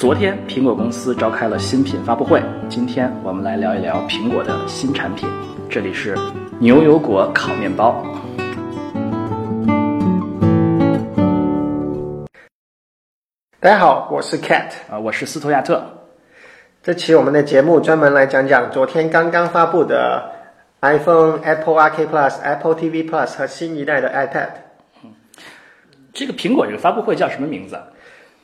昨天，苹果公司召开了新品发布会。今天我们来聊一聊苹果的新产品。这里是牛油果烤面包。大家好，我是 Cat 啊，我是斯图亚特。这期我们的节目专门来讲讲昨天刚刚发布的 iPhone、Apple Arcade Plus、Apple TV Plus 和新一代的 iPad。这个苹果这个发布会叫什么名字？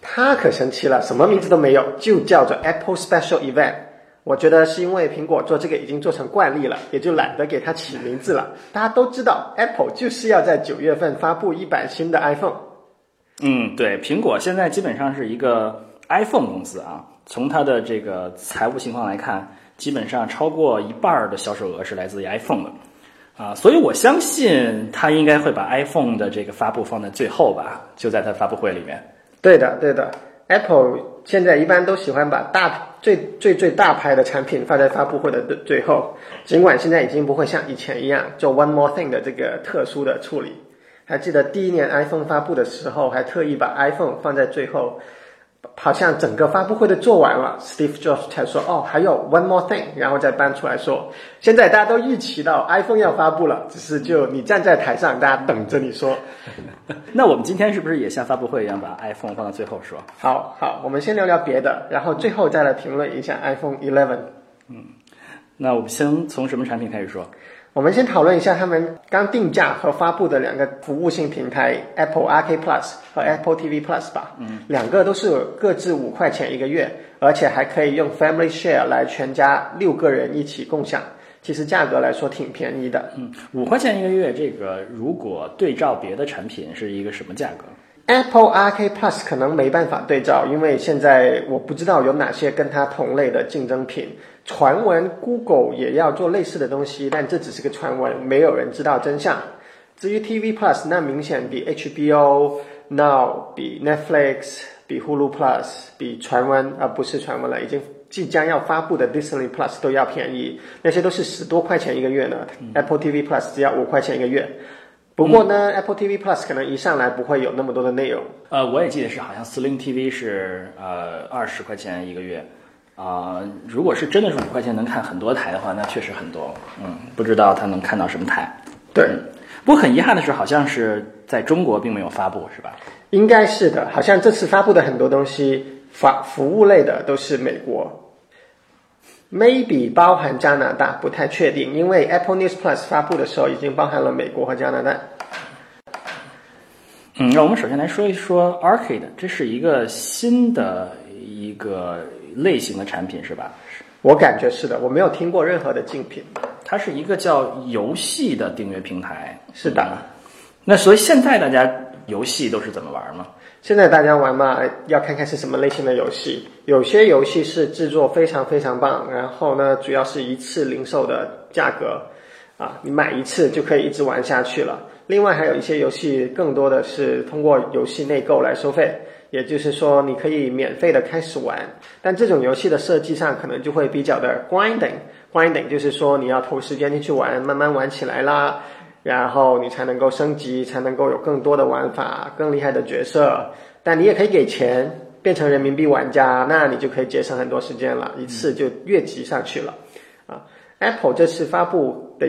它可神奇了，什么名字都没有，就叫做 Apple Special Event。我觉得是因为苹果做这个已经做成惯例了，也就懒得给它起名字了。大家都知道，Apple 就是要在九月份发布一版新的 iPhone。嗯，对，苹果现在基本上是一个 iPhone 公司啊。从它的这个财务情况来看，基本上超过一半的销售额是来自于 iPhone 的啊。所以我相信它应该会把 iPhone 的这个发布放在最后吧，就在它发布会里面。对的，对的。Apple 现在一般都喜欢把大最最最大牌的产品放在发布会的最最后，尽管现在已经不会像以前一样做 One More Thing 的这个特殊的处理。还记得第一年 iPhone 发布的时候，还特意把 iPhone 放在最后，好像整个发布会都做完了，Steve Jobs 才说哦，还有 One More Thing，然后再搬出来说，现在大家都预期到 iPhone 要发布了，只是就你站在台上，大家等着你说。那我们今天是不是也像发布会一样把 iPhone 放到最后说？好好，我们先聊聊别的，然后最后再来评论一下 iPhone 11。嗯，那我们先从什么产品开始说？我们先讨论一下他们刚定价和发布的两个服务性平台 Apple Arcade Plus 和 Apple TV Plus 吧。嗯，两个都是各自五块钱一个月，而且还可以用 Family Share 来全家六个人一起共享。其实价格来说挺便宜的。嗯，五块钱一个月，这个如果对照别的产品是一个什么价格？Apple Arcade Plus 可能没办法对照，因为现在我不知道有哪些跟它同类的竞争品。传闻 Google 也要做类似的东西，但这只是个传闻，没有人知道真相。至于 TV Plus，那明显比 HBO Now、比 Netflix、比 Hulu Plus、比传闻而不是传闻了，已经即将要发布的 Disney Plus 都要便宜。那些都是十多块钱一个月呢，Apple TV Plus 只要五块钱一个月。不过呢，Apple TV Plus 可能一上来不会有那么多的内容。呃，我也记得是好像 Sling TV 是呃二十块钱一个月。啊，如果是真的是五块钱能看很多台的话，那确实很多。嗯，不知道他能看到什么台。对，不过很遗憾的是，好像是在中国并没有发布，是吧？应该是的，好像这次发布的很多东西，发服务类的都是美国，maybe 包含加拿大，不太确定，因为 Apple News Plus 发布的时候已经包含了美国和加拿大。嗯，那我们首先来说一说 Arcade，这是一个新的一个。类型的产品是吧？我感觉是的，我没有听过任何的竞品。它是一个叫游戏的订阅平台。是的。那所以现在大家游戏都是怎么玩呢？现在大家玩嘛，要看看是什么类型的游戏。有些游戏是制作非常非常棒，然后呢，主要是一次零售的价格，啊，你买一次就可以一直玩下去了。另外还有一些游戏，更多的是通过游戏内购来收费。也就是说，你可以免费的开始玩，但这种游戏的设计上可能就会比较的 grinding，grinding 就是说你要投时间进去玩，慢慢玩起来啦，然后你才能够升级，才能够有更多的玩法，更厉害的角色。但你也可以给钱变成人民币玩家，那你就可以节省很多时间了，一次就越级上去了。啊，Apple 这次发布的。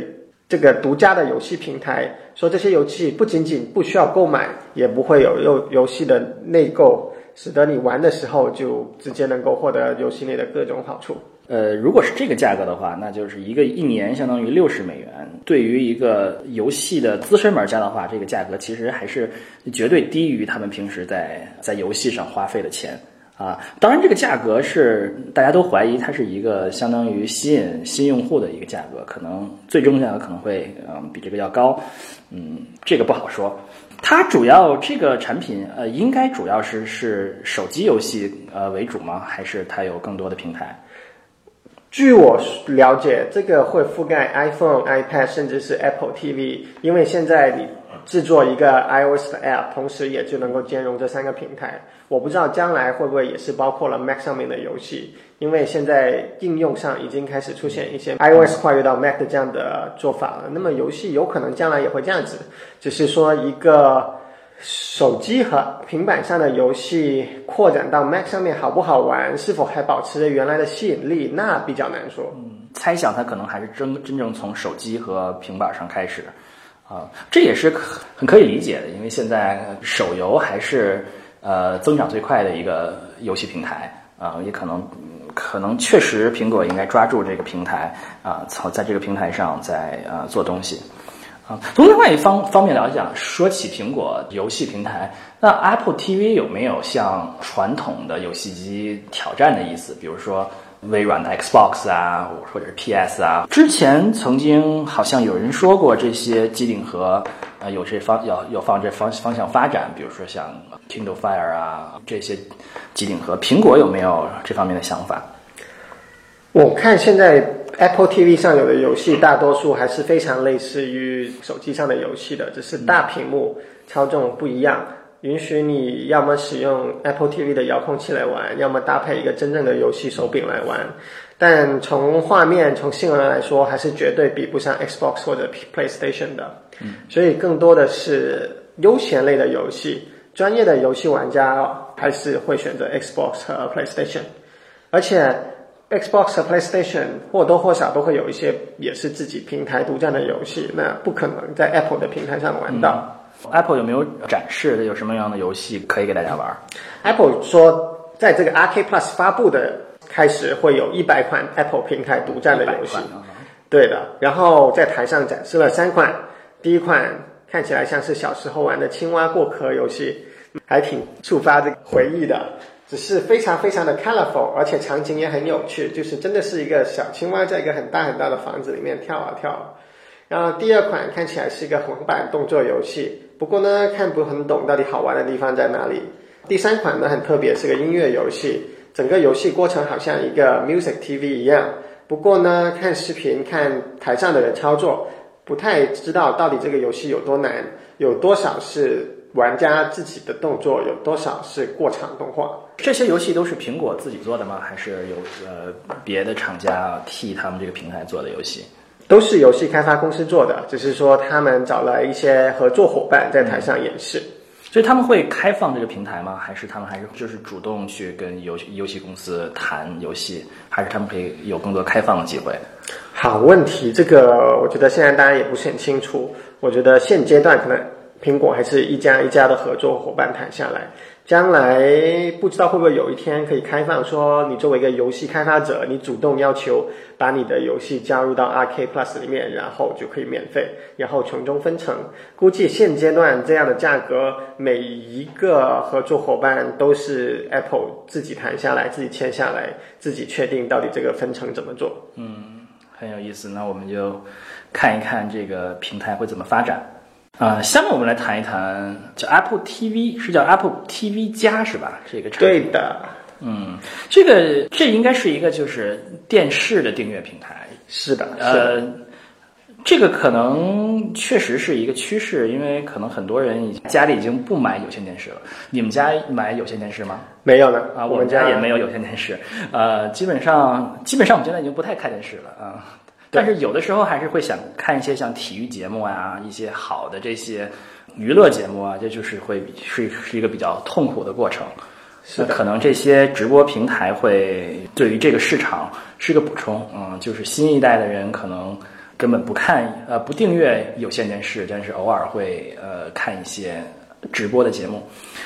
这个独家的游戏平台说，这些游戏不仅仅不需要购买，也不会有游游戏的内购，使得你玩的时候就直接能够获得游戏内的各种好处。呃，如果是这个价格的话，那就是一个一年相当于六十美元。对于一个游戏的资深玩家的话，这个价格其实还是绝对低于他们平时在在游戏上花费的钱。啊，当然，这个价格是大家都怀疑它是一个相当于吸引新用户的一个价格，可能最终价格可能会嗯比这个要高，嗯，这个不好说。它主要这个产品呃，应该主要是是手机游戏呃为主吗？还是它有更多的平台？据我了解，这个会覆盖 iPhone、iPad，甚至是 Apple TV，因为现在你。制作一个 iOS 的 App，同时也就能够兼容这三个平台。我不知道将来会不会也是包括了 Mac 上面的游戏，因为现在应用上已经开始出现一些 iOS 跨越到 Mac 的这样的做法了。那么游戏有可能将来也会这样子，只是说一个手机和平板上的游戏扩展到 Mac 上面好不好玩，是否还保持着原来的吸引力，那比较难说。嗯猜想它可能还是真真正从手机和平板上开始，啊，这也是很可以理解的，因为现在手游还是呃增长最快的一个游戏平台啊，也可能可能确实苹果应该抓住这个平台啊，从在这个平台上在呃做东西。啊，从另外一方方面来讲，说起苹果游戏平台，那 Apple TV 有没有向传统的游戏机挑战的意思？比如说微软的 Xbox 啊，或者是 PS 啊？之前曾经好像有人说过，这些机顶盒啊有这方要要放这方方向发展，比如说像 Kindle Fire 啊这些机顶盒，苹果有没有这方面的想法？我看现在 Apple TV 上有的游戏，大多数还是非常类似于手机上的游戏的，只是大屏幕操纵不一样，允许你要么使用 Apple TV 的遥控器来玩，要么搭配一个真正的游戏手柄来玩。但从画面、从性能来说，还是绝对比不上 Xbox 或者 PlayStation 的。所以更多的是休闲类的游戏，专业的游戏玩家还是会选择 Xbox 和 PlayStation，而且。Xbox 和 PlayStation 或多或少都会有一些也是自己平台独占的游戏，那不可能在 Apple 的平台上玩到。Apple 有没有展示有什么样的游戏可以给大家玩？Apple 说，在这个 Arcade Plus 发布的开始，会有一百款 Apple 平台独占的游戏。对的，然后在台上展示了三款，第一款看起来像是小时候玩的青蛙过壳游戏，还挺触发这个回忆的。只是非常非常的 colorful，而且场景也很有趣，就是真的是一个小青蛙在一个很大很大的房子里面跳啊跳。然后第二款看起来是一个横版动作游戏，不过呢看不很懂到底好玩的地方在哪里。第三款呢很特别，是个音乐游戏，整个游戏过程好像一个 music TV 一样。不过呢看视频看台上的人操作，不太知道到底这个游戏有多难，有多少是。玩家自己的动作有多少是过场动画？这些游戏都是苹果自己做的吗？还是有呃别的厂家替他们这个平台做的游戏？都是游戏开发公司做的，只是说他们找了一些合作伙伴在台上演示。所以他们会开放这个平台吗？还是他们还是就是主动去跟游游戏公司谈游戏？还是他们可以有更多开放的机会？好问题，这个我觉得现在大家也不是很清楚。我觉得现阶段可能。苹果还是一家一家的合作伙伴谈下来，将来不知道会不会有一天可以开放，说你作为一个游戏开发者，你主动要求把你的游戏加入到 RK Plus 里面，然后就可以免费，然后从中分成。估计现阶段这样的价格，每一个合作伙伴都是 Apple 自己谈下来，自己签下来，自己确定到底这个分成怎么做。嗯，很有意思。那我们就看一看这个平台会怎么发展。啊，下面我们来谈一谈叫 Apple TV，是叫 Apple TV 加是吧？这个产品。对的，嗯，这个这应该是一个就是电视的订阅平台。是的，呃，这个可能确实是一个趋势，因为可能很多人已经家里已经不买有线电视了。你们家买有线电视吗？没有呢，啊，我们家也没有有线电视。呃，基本上基本上我们现在已经不太看电视了啊。但是有的时候还是会想看一些像体育节目啊，一些好的这些娱乐节目啊，这就是会是是一个比较痛苦的过程。那可能这些直播平台会对于这个市场是个补充，嗯，就是新一代的人可能根本不看呃不订阅有线电视，但是偶尔会呃看一些直播的节目，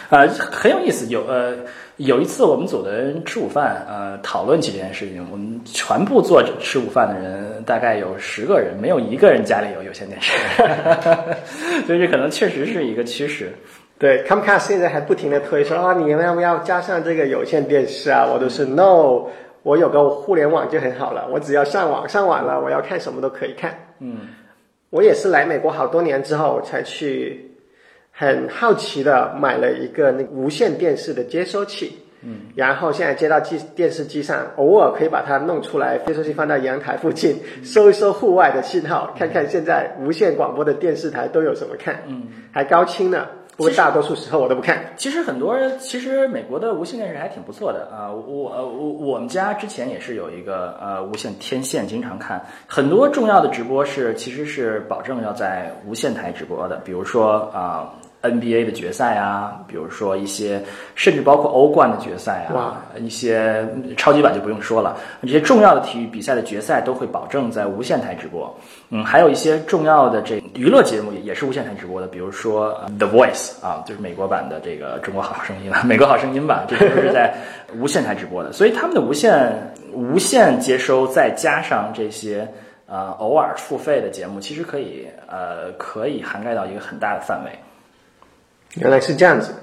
呃，很有意思，有呃。有一次，我们组的人吃午饭，呃，讨论起这件事情。我们全部做吃午饭的人大概有十个人，没有一个人家里有有线电视，所以这可能确实是一个趋势。对，Comcast 现在还不停的推说啊，你们要不要加上这个有线电视啊？我都是 No，我有个互联网就很好了，我只要上网，上网了，我要看什么都可以看。嗯，我也是来美国好多年之后才去。很好奇的买了一个那无线电视的接收器，嗯，然后现在接到机电视机上，偶尔可以把它弄出来，接收器放到阳台附近，收一收户外的信号，看看现在无线广播的电视台都有什么看，嗯，还高清呢。不过大多数时候我都不看。其实很多，其实美国的无线电视还挺不错的啊。我我我们家之前也是有一个呃无线天线，经常看很多重要的直播是其实是保证要在无线台直播的，比如说啊。NBA 的决赛啊，比如说一些甚至包括欧冠的决赛啊，一些超级碗就不用说了，这些重要的体育比赛的决赛都会保证在无线台直播。嗯，还有一些重要的这娱乐节目也也是无线台直播的，比如说 The Voice 啊，就是美国版的这个中国好声音了，美国好声音吧，这些都是在无线台直播的。所以他们的无线无线接收再加上这些呃偶尔付费的节目，其实可以呃可以涵盖到一个很大的范围。原来是这样子，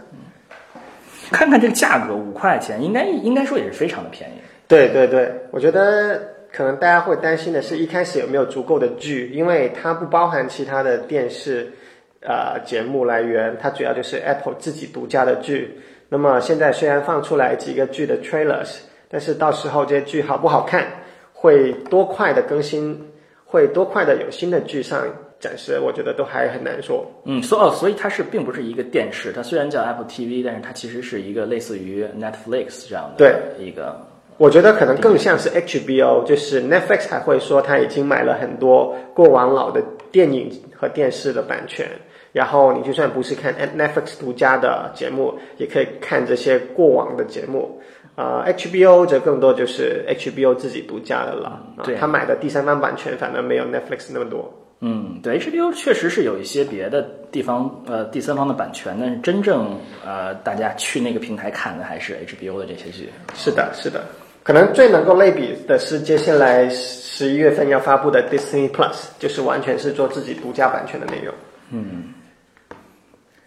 看看这个价格五块钱，应该应该说也是非常的便宜。对对对，我觉得可能大家会担心的是一开始有没有足够的剧，因为它不包含其他的电视呃节目来源，它主要就是 Apple 自己独家的剧。那么现在虽然放出来几个剧的 trailers，但是到时候这些剧好不好看，会多快的更新，会多快的有新的剧上。暂时我觉得都还很难说。嗯，所哦，所以它是并不是一个电视，它虽然叫 Apple TV，但是它其实是一个类似于 Netflix 这样的对一个。我觉得可能更像是 HBO，就是 Netflix 还会说他已经买了很多过往老的电影和电视的版权，然后你就算不是看 Netflix 独家的节目，也可以看这些过往的节目。啊，HBO 则更多就是 HBO 自己独家的了。对，他买的第三方版权反而没有 Netflix 那么多。嗯，对，HBO 确实是有一些别的地方，呃，第三方的版权，但是真正呃，大家去那个平台看的还是 HBO 的这些剧。是的，是的，可能最能够类比的是接下来十一月份要发布的 Disney Plus，就是完全是做自己独家版权的内容。嗯，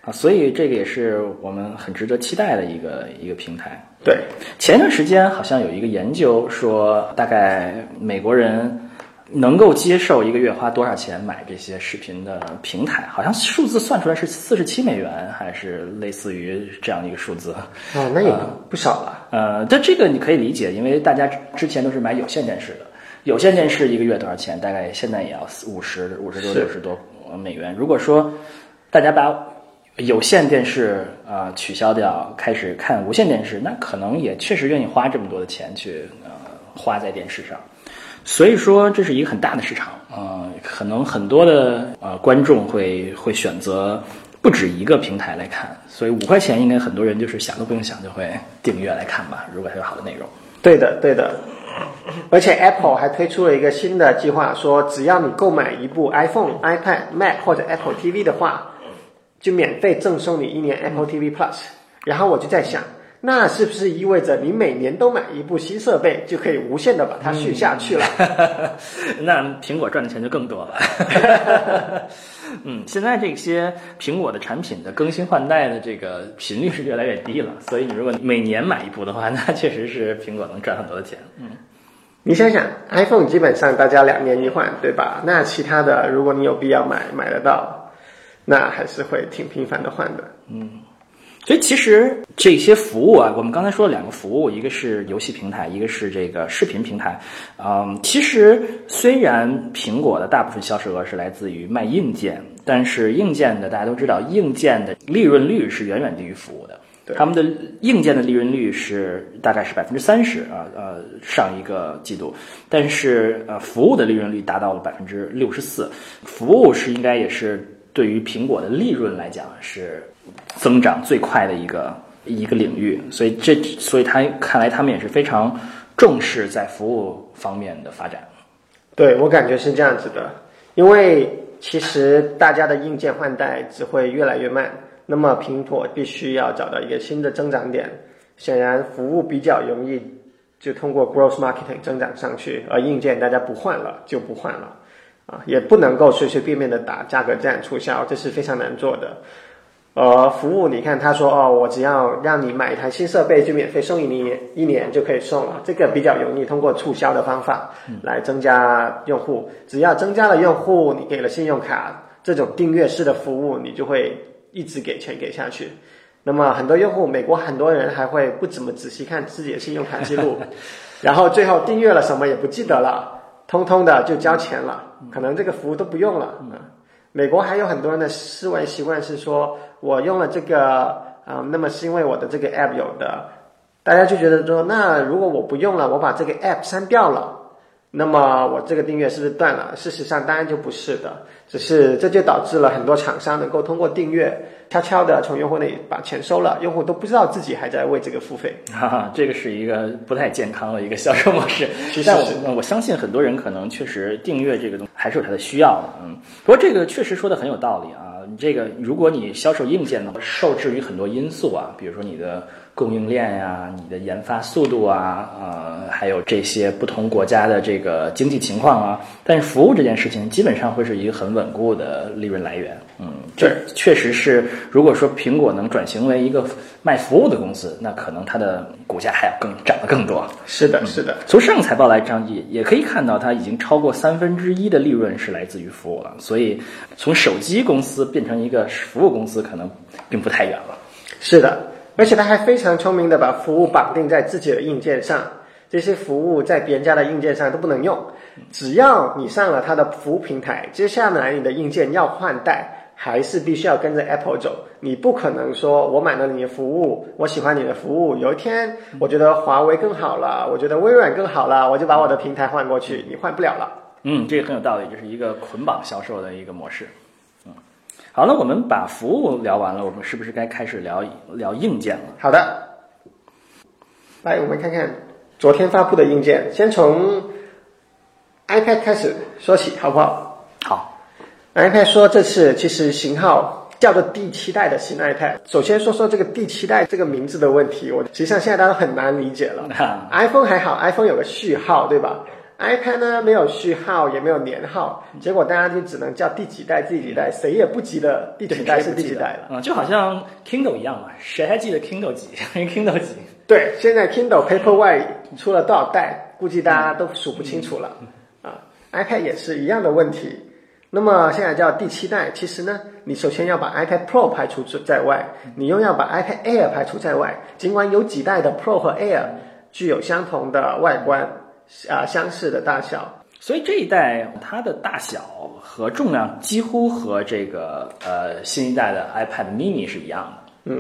啊，所以这个也是我们很值得期待的一个一个平台。对，前一段时间好像有一个研究说，大概美国人。能够接受一个月花多少钱买这些视频的平台？好像数字算出来是四十七美元，还是类似于这样的一个数字？哦，那也不少了。呃，但这个你可以理解，因为大家之前都是买有线电视的，有线电视一个月多少钱？大概现在也要五十五十多六十多美元。如果说大家把有线电视啊取消掉，开始看无线电视，那可能也确实愿意花这么多的钱去呃花在电视上。所以说这是一个很大的市场，呃，可能很多的呃观众会会选择不止一个平台来看，所以五块钱应该很多人就是想都不用想就会订阅来看吧。如果它有好的内容，对的，对的。而且 Apple 还推出了一个新的计划，说只要你购买一部 iPhone、iPad、Mac 或者 Apple TV 的话，就免费赠送你一年 Apple TV Plus。然后我就在想。那是不是意味着你每年都买一部新设备，就可以无限的把它续下去了？那苹果赚的钱就更多了。嗯，现在这些苹果的产品的更新换代的这个频率是越来越低了，所以你如果每年买一部的话，那确实是苹果能赚很多的钱。嗯，你想想，iPhone 基本上大家两年一换，对吧？那其他的，如果你有必要买，买得到，那还是会挺频繁的换的。嗯。所以其实这些服务啊，我们刚才说了两个服务，一个是游戏平台，一个是这个视频平台。嗯，其实虽然苹果的大部分销售额是来自于卖硬件，但是硬件的大家都知道，硬件的利润率是远远低于服务的。他们的硬件的利润率是大概是百分之三十啊，呃，上一个季度，但是呃，服务的利润率达到了百分之六十四。服务是应该也是对于苹果的利润来讲是。增长最快的一个一个领域，所以这所以他看来他们也是非常重视在服务方面的发展。对我感觉是这样子的，因为其实大家的硬件换代只会越来越慢，那么苹果必须要找到一个新的增长点。显然服务比较容易，就通过 growth marketing 增长上去，而硬件大家不换了就不换了，啊，也不能够随随便便的打价格战促销，这是非常难做的。呃，服务，你看他说哦，我只要让你买一台新设备，就免费送你一年就可以送了，这个比较容易通过促销的方法来增加用户。只要增加了用户，你给了信用卡这种订阅式的服务，你就会一直给钱给下去。那么很多用户，美国很多人还会不怎么仔细看自己的信用卡记录，然后最后订阅了什么也不记得了，通通的就交钱了，可能这个服务都不用了。美国还有很多人的思维习惯是说，我用了这个啊，那么是因为我的这个 app 有的，大家就觉得说，那如果我不用了，我把这个 app 删掉了，那么我这个订阅是不是断了？事实上当然就不是的，只是这就导致了很多厂商能够通过订阅悄悄的从用户那里把钱收了，用户都不知道自己还在为这个付费。哈哈，这个是一个不太健康的一个销售模式。是但是我我相信很多人可能确实订阅这个东西还是有它的需要的，嗯。不过这个确实说的很有道理啊。你这个如果你销售硬件的话，受制于很多因素啊，比如说你的供应链呀、你的研发速度啊，呃，还有这些不同国家的这个经济情况啊。但是服务这件事情基本上会是一个很稳固的利润来源，嗯，这确实是。如果说苹果能转型为一个卖服务的公司，那可能它的股价还要更涨得更多。是的，是的，从上个财报来讲，也也可以看到，它已经超过三分之一的利润是来自于服务了。所以，从手机公司变成一个服务公司，可能并不太远了。是的，而且他还非常聪明的把服务绑定在自己的硬件上，这些服务在别人家的硬件上都不能用。只要你上了他的服务平台，接下来你的硬件要换代。还是必须要跟着 Apple 走，你不可能说我买了你的服务，我喜欢你的服务，有一天我觉得华为更好了，我觉得微软更好了，我就把我的平台换过去，你换不了了。嗯，这个很有道理，就是一个捆绑销售的一个模式。嗯，好了，我们把服务聊完了，我们是不是该开始聊聊硬件了？好的，来我们看看昨天发布的硬件，先从 iPad 开始说起，好不好？好。iPad 说这次其实型号叫做第七代的新 iPad。首先说说这个第七代这个名字的问题，我实际上现在大家很难理解了。iPhone 还好，iPhone 有个序号，对吧？iPad 呢没有序号，也没有年号，结果大家就只能叫第几代、第几代，谁也不记得第几代是第几代了。啊，就好像 Kindle 一样嘛，谁还记得 Kindle 几？Kindle 几？对，现在 Kindle Paperwhite 出了多少代，估计大家都数不清楚了。啊，iPad 也是一样的问题。那么现在叫第七代，其实呢，你首先要把 iPad Pro 排除在外，你又要把 iPad Air 排除在外。尽管有几代的 Pro 和 Air 具有相同的外观，啊，相似的大小，所以这一代它的大小和重量几乎和这个呃新一代的 iPad Mini 是一样的。嗯，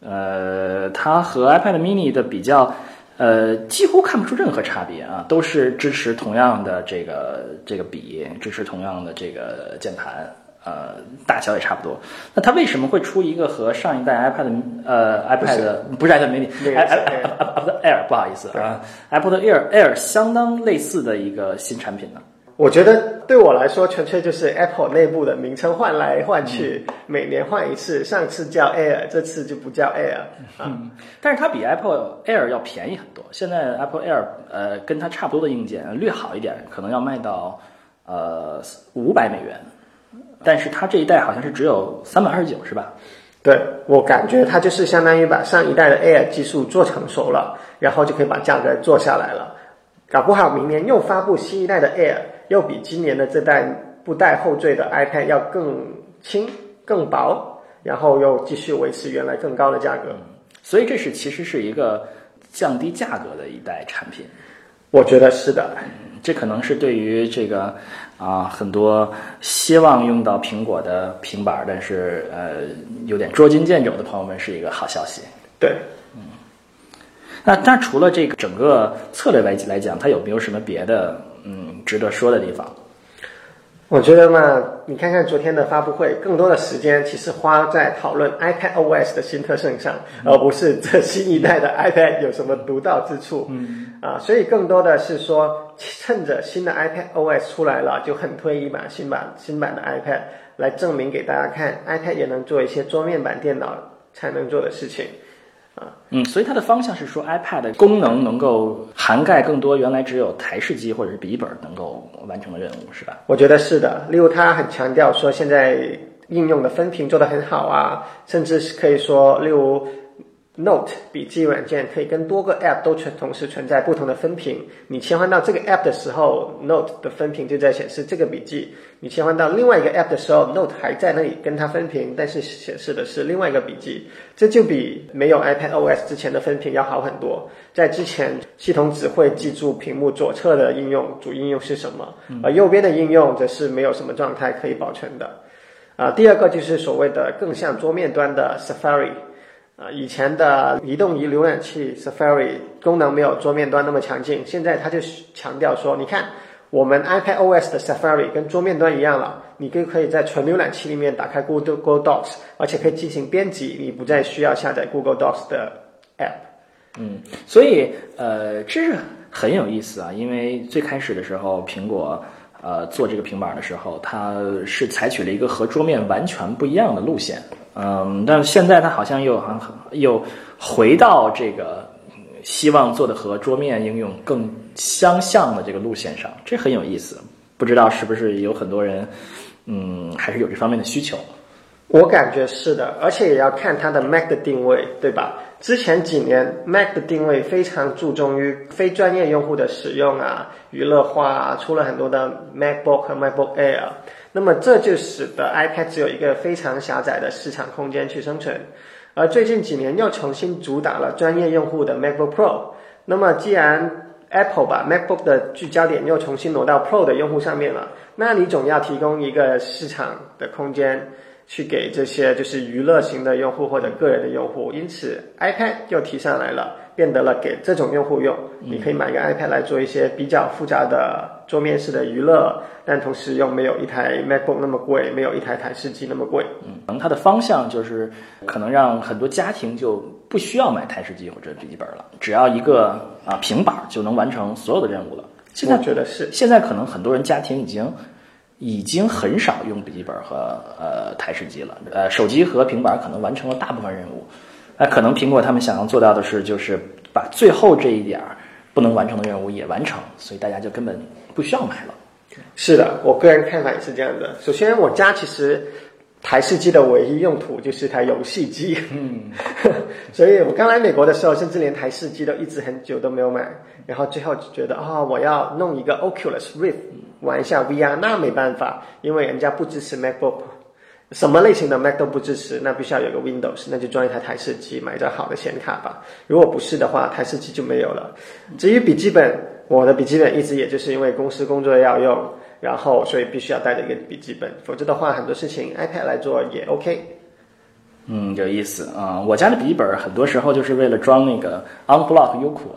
呃，它和 iPad Mini 的比较。呃，几乎看不出任何差别啊，都是支持同样的这个这个笔，支持同样的这个键盘，呃，大小也差不多。那它为什么会出一个和上一代 iPad 呃 iPad 不是 iPad mini，iPad Air 不好意思啊，iPad Air Air 相当类似的一个新产品呢？我觉得对我来说，纯粹就是 Apple 内部的名称换来换去，每年换一次。上次叫 Air，这次就不叫 Air 啊。但是它比 Apple Air 要便宜很多。现在 Apple Air 呃跟它差不多的硬件，略好一点，可能要卖到呃五百美元。但是它这一代好像是只有三百二十九，是吧？对我感觉它就是相当于把上一代的 Air 技术做成熟了，然后就可以把价格做下来了。搞不好明年又发布新一代的 Air。又比今年的这代不带后缀的 iPad 要更轻、更薄，然后又继续维持原来更高的价格，所以这是其实是一个降低价格的一代产品。我觉得是的，这可能是对于这个啊很多希望用到苹果的平板，但是呃有点捉襟见肘的朋友们是一个好消息。对，嗯。那但除了这个整个策略来来讲，它有没有什么别的？嗯，值得说的地方，我觉得嘛，你看看昨天的发布会，更多的时间其实花在讨论 iPad OS 的新特性上，而不是这新一代的 iPad 有什么独到之处。嗯，啊，所以更多的是说，趁着新的 iPad OS 出来了，就很推一把新版新版的 iPad 来证明给大家看，iPad 也能做一些桌面版电脑才能做的事情。嗯，所以它的方向是说，iPad 功能能够涵盖更多原来只有台式机或者是笔记本能够完成的任务，是吧？我觉得是的。例如，它很强调说，现在应用的分屏做得很好啊，甚至是可以说，例如。Note 笔记软件可以跟多个 App 都存同时存在不同的分屏。你切换到这个 App 的时候，Note 的分屏就在显示这个笔记；你切换到另外一个 App 的时候，Note 还在那里跟它分屏，但是显示的是另外一个笔记。这就比没有 iPad OS 之前的分屏要好很多。在之前，系统只会记住屏幕左侧的应用主应用是什么，而右边的应用则是没有什么状态可以保存的。啊，第二个就是所谓的更像桌面端的 Safari。呃，以前的移动仪浏览器 Safari 功能没有桌面端那么强劲，现在它就强调说，你看我们 iPad OS 的 Safari 跟桌面端一样了，你就可以在纯浏览器里面打开 Google Google Docs，而且可以进行编辑，你不再需要下载 Google Docs 的 App。嗯，所以呃，这是很有意思啊，因为最开始的时候，苹果呃做这个平板的时候，它是采取了一个和桌面完全不一样的路线，嗯，但是现在它好像又很又回到这个希望做的和桌面应用更相像的这个路线上，这很有意思。不知道是不是有很多人，嗯，还是有这方面的需求。我感觉是的，而且也要看它的 Mac 的定位，对吧？之前几年 Mac 的定位非常注重于非专业用户的使用啊，娱乐化，出了很多的 MacBook 和 MacBook Air，那么这就使得 iPad 只有一个非常狭窄的市场空间去生存。而最近几年又重新主打了专业用户的 MacBook Pro，那么既然 Apple 把 MacBook 的聚焦点又重新挪到 Pro 的用户上面了，那你总要提供一个市场的空间。去给这些就是娱乐型的用户或者个人的用户，因此 iPad 又提上来了，变得了给这种用户用。你可以买一个 iPad 来做一些比较复杂的桌面式的娱乐，但同时又没有一台 MacBook 那么贵，没有一台台式机那么贵。嗯，可能它的方向就是可能让很多家庭就不需要买台式机或者笔记本了，只要一个啊平板就能完成所有的任务了。现在觉得是，现在可能很多人家庭已经。已经很少用笔记本和呃台式机了，呃手机和平板可能完成了大部分任务，那可能苹果他们想要做到的是，就是把最后这一点儿不能完成的任务也完成，所以大家就根本不需要买了。是的，我个人看法也是这样的。首先，我家其实台式机的唯一用途就是台游戏机，嗯，所以我刚来美国的时候，甚至连台式机都一直很久都没有买，然后最后就觉得啊，我要弄一个 Oculus Rift。玩一下 VR，那没办法，因为人家不支持 MacBook，什么类型的 Mac 都不支持，那必须要有个 Windows，那就装一台台式机，买一张好的显卡吧。如果不是的话，台式机就没有了。至于笔记本，我的笔记本一直也就是因为公司工作要用，然后所以必须要带着一个笔记本，否则的话很多事情 iPad 来做也 OK。嗯，有意思啊，我家的笔记本很多时候就是为了装那个 Unblock 优酷。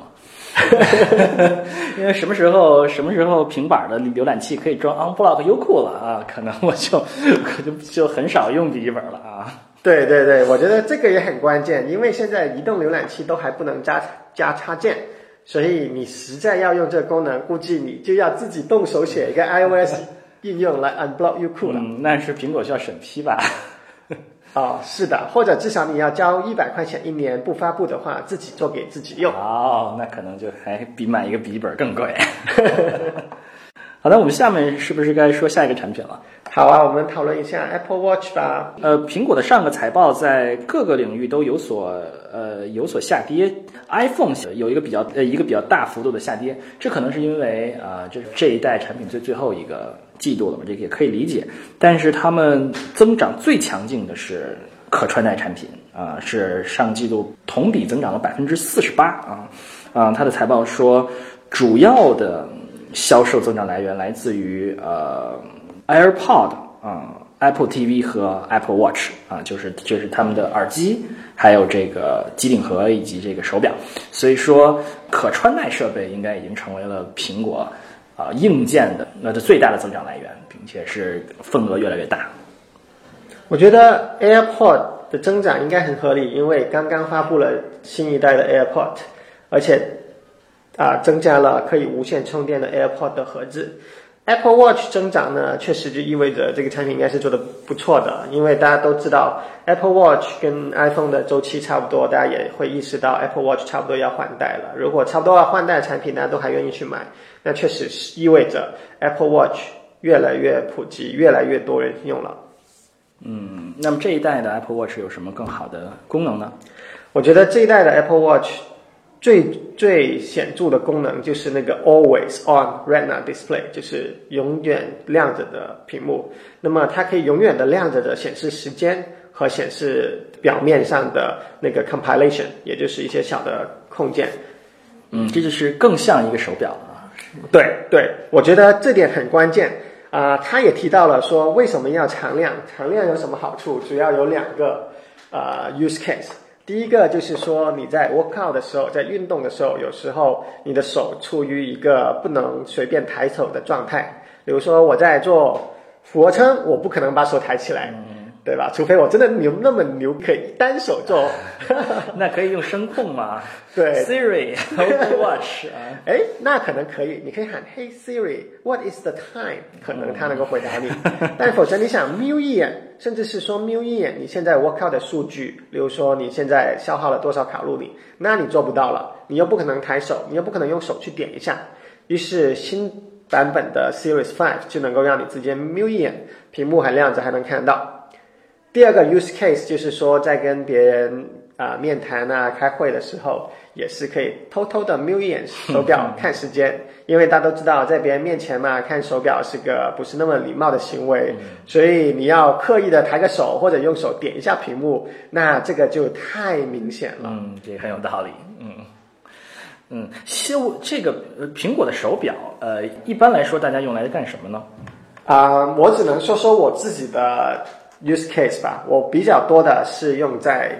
因为什么时候什么时候平板的浏览器可以装 Unblock 优酷了啊？可能我就可就 就很少用笔记本了啊。对对对，我觉得这个也很关键，因为现在移动浏览器都还不能加加插件，所以你实在要用这个功能，估计你就要自己动手写一个 iOS 应用来 Unblock 优酷了。嗯，那是苹果需要审批吧？哦，是的，或者至少你要交一百块钱一年，不发布的话，自己做给自己用。哦，那可能就还比买一个笔记本更贵。好的，我们下面是不是该说下一个产品了？好啊，我们讨论一下 Apple Watch 吧。呃，苹果的上个财报在各个领域都有所呃有所下跌，iPhone 有一个比较呃一个比较大幅度的下跌，这可能是因为啊，这是这一代产品最最后一个。季度了嘛，这个也可以理解。但是他们增长最强劲的是可穿戴产品啊，是上季度同比增长了百分之四十八啊啊。他的财报说，主要的销售增长来源来自于呃 AirPod 啊、Apple TV 和 Apple Watch 啊，就是这是他们的耳机，还有这个机顶盒以及这个手表。所以说，可穿戴设备应该已经成为了苹果。啊，硬件的那的最大的增长来源，并且是份额越来越大。我觉得 AirPod 的增长应该很合理，因为刚刚发布了新一代的 AirPod，而且啊，增加了可以无线充电的 AirPod 的盒子。Apple Watch 增长呢，确实就意味着这个产品应该是做的不错的，因为大家都知道 Apple Watch 跟 iPhone 的周期差不多，大家也会意识到 Apple Watch 差不多要换代了。如果差不多要换代的产品，大家都还愿意去买，那确实是意味着 Apple Watch 越来越普及，越来越多人用了。嗯，那么这一代的 Apple Watch 有什么更好的功能呢？我觉得这一代的 Apple Watch。最最显著的功能就是那个 Always On Retina Display，就是永远亮着的屏幕。那么它可以永远的亮着的显示时间和显示表面上的那个 Compilation，也就是一些小的控件。嗯，这就是更像一个手表了。对对，我觉得这点很关键啊。他也提到了说为什么要常量，常量有什么好处？主要有两个呃 use case。第一个就是说你在 workout 的时候，在运动的时候，有时候你的手处于一个不能随便抬手的状态。比如说我在做俯卧撑，我不可能把手抬起来。对吧？除非我真的牛那么牛，可以单手做，那可以用声控吗？对，Siri Watch 啊，哎，那可能可以，你可以喊 Hey Siri，What is the time？可能它能够回答你。但否则你想瞄一眼，甚至是说瞄一眼你现在 workout 的数据，比如说你现在消耗了多少卡路里，那你做不到了，你又不可能抬手，你又不可能用手去点一下。于是新版本的 Series Five 就能够让你直接瞄一眼，屏幕还亮着，还能看到。第二个 use case 就是说，在跟别人啊面谈啊、开会的时候，也是可以偷偷的瞄一眼手表看时间，因为大家都知道，在别人面前嘛，看手表是个不是那么礼貌的行为，所以你要刻意的抬个手或者用手点一下屏幕，那这个就太明显了。嗯，这很有道理。嗯嗯，修这个苹果的手表，呃，一般来说大家用来干什么呢？啊，我只能说说我自己的。Use case 吧，我比较多的是用在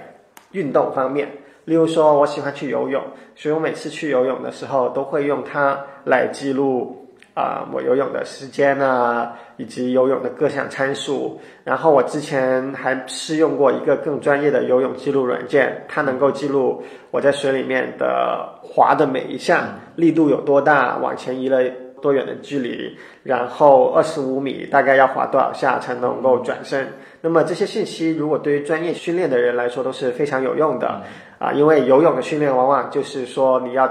运动方面，例如说我喜欢去游泳，所以我每次去游泳的时候都会用它来记录啊我游泳的时间啊，以及游泳的各项参数。然后我之前还试用过一个更专业的游泳记录软件，它能够记录我在水里面的划的每一项力度有多大，往前移了。多远的距离，然后二十五米大概要滑多少下才能够转身？那么这些信息如果对于专业训练的人来说都是非常有用的啊，因为游泳的训练往往就是说你要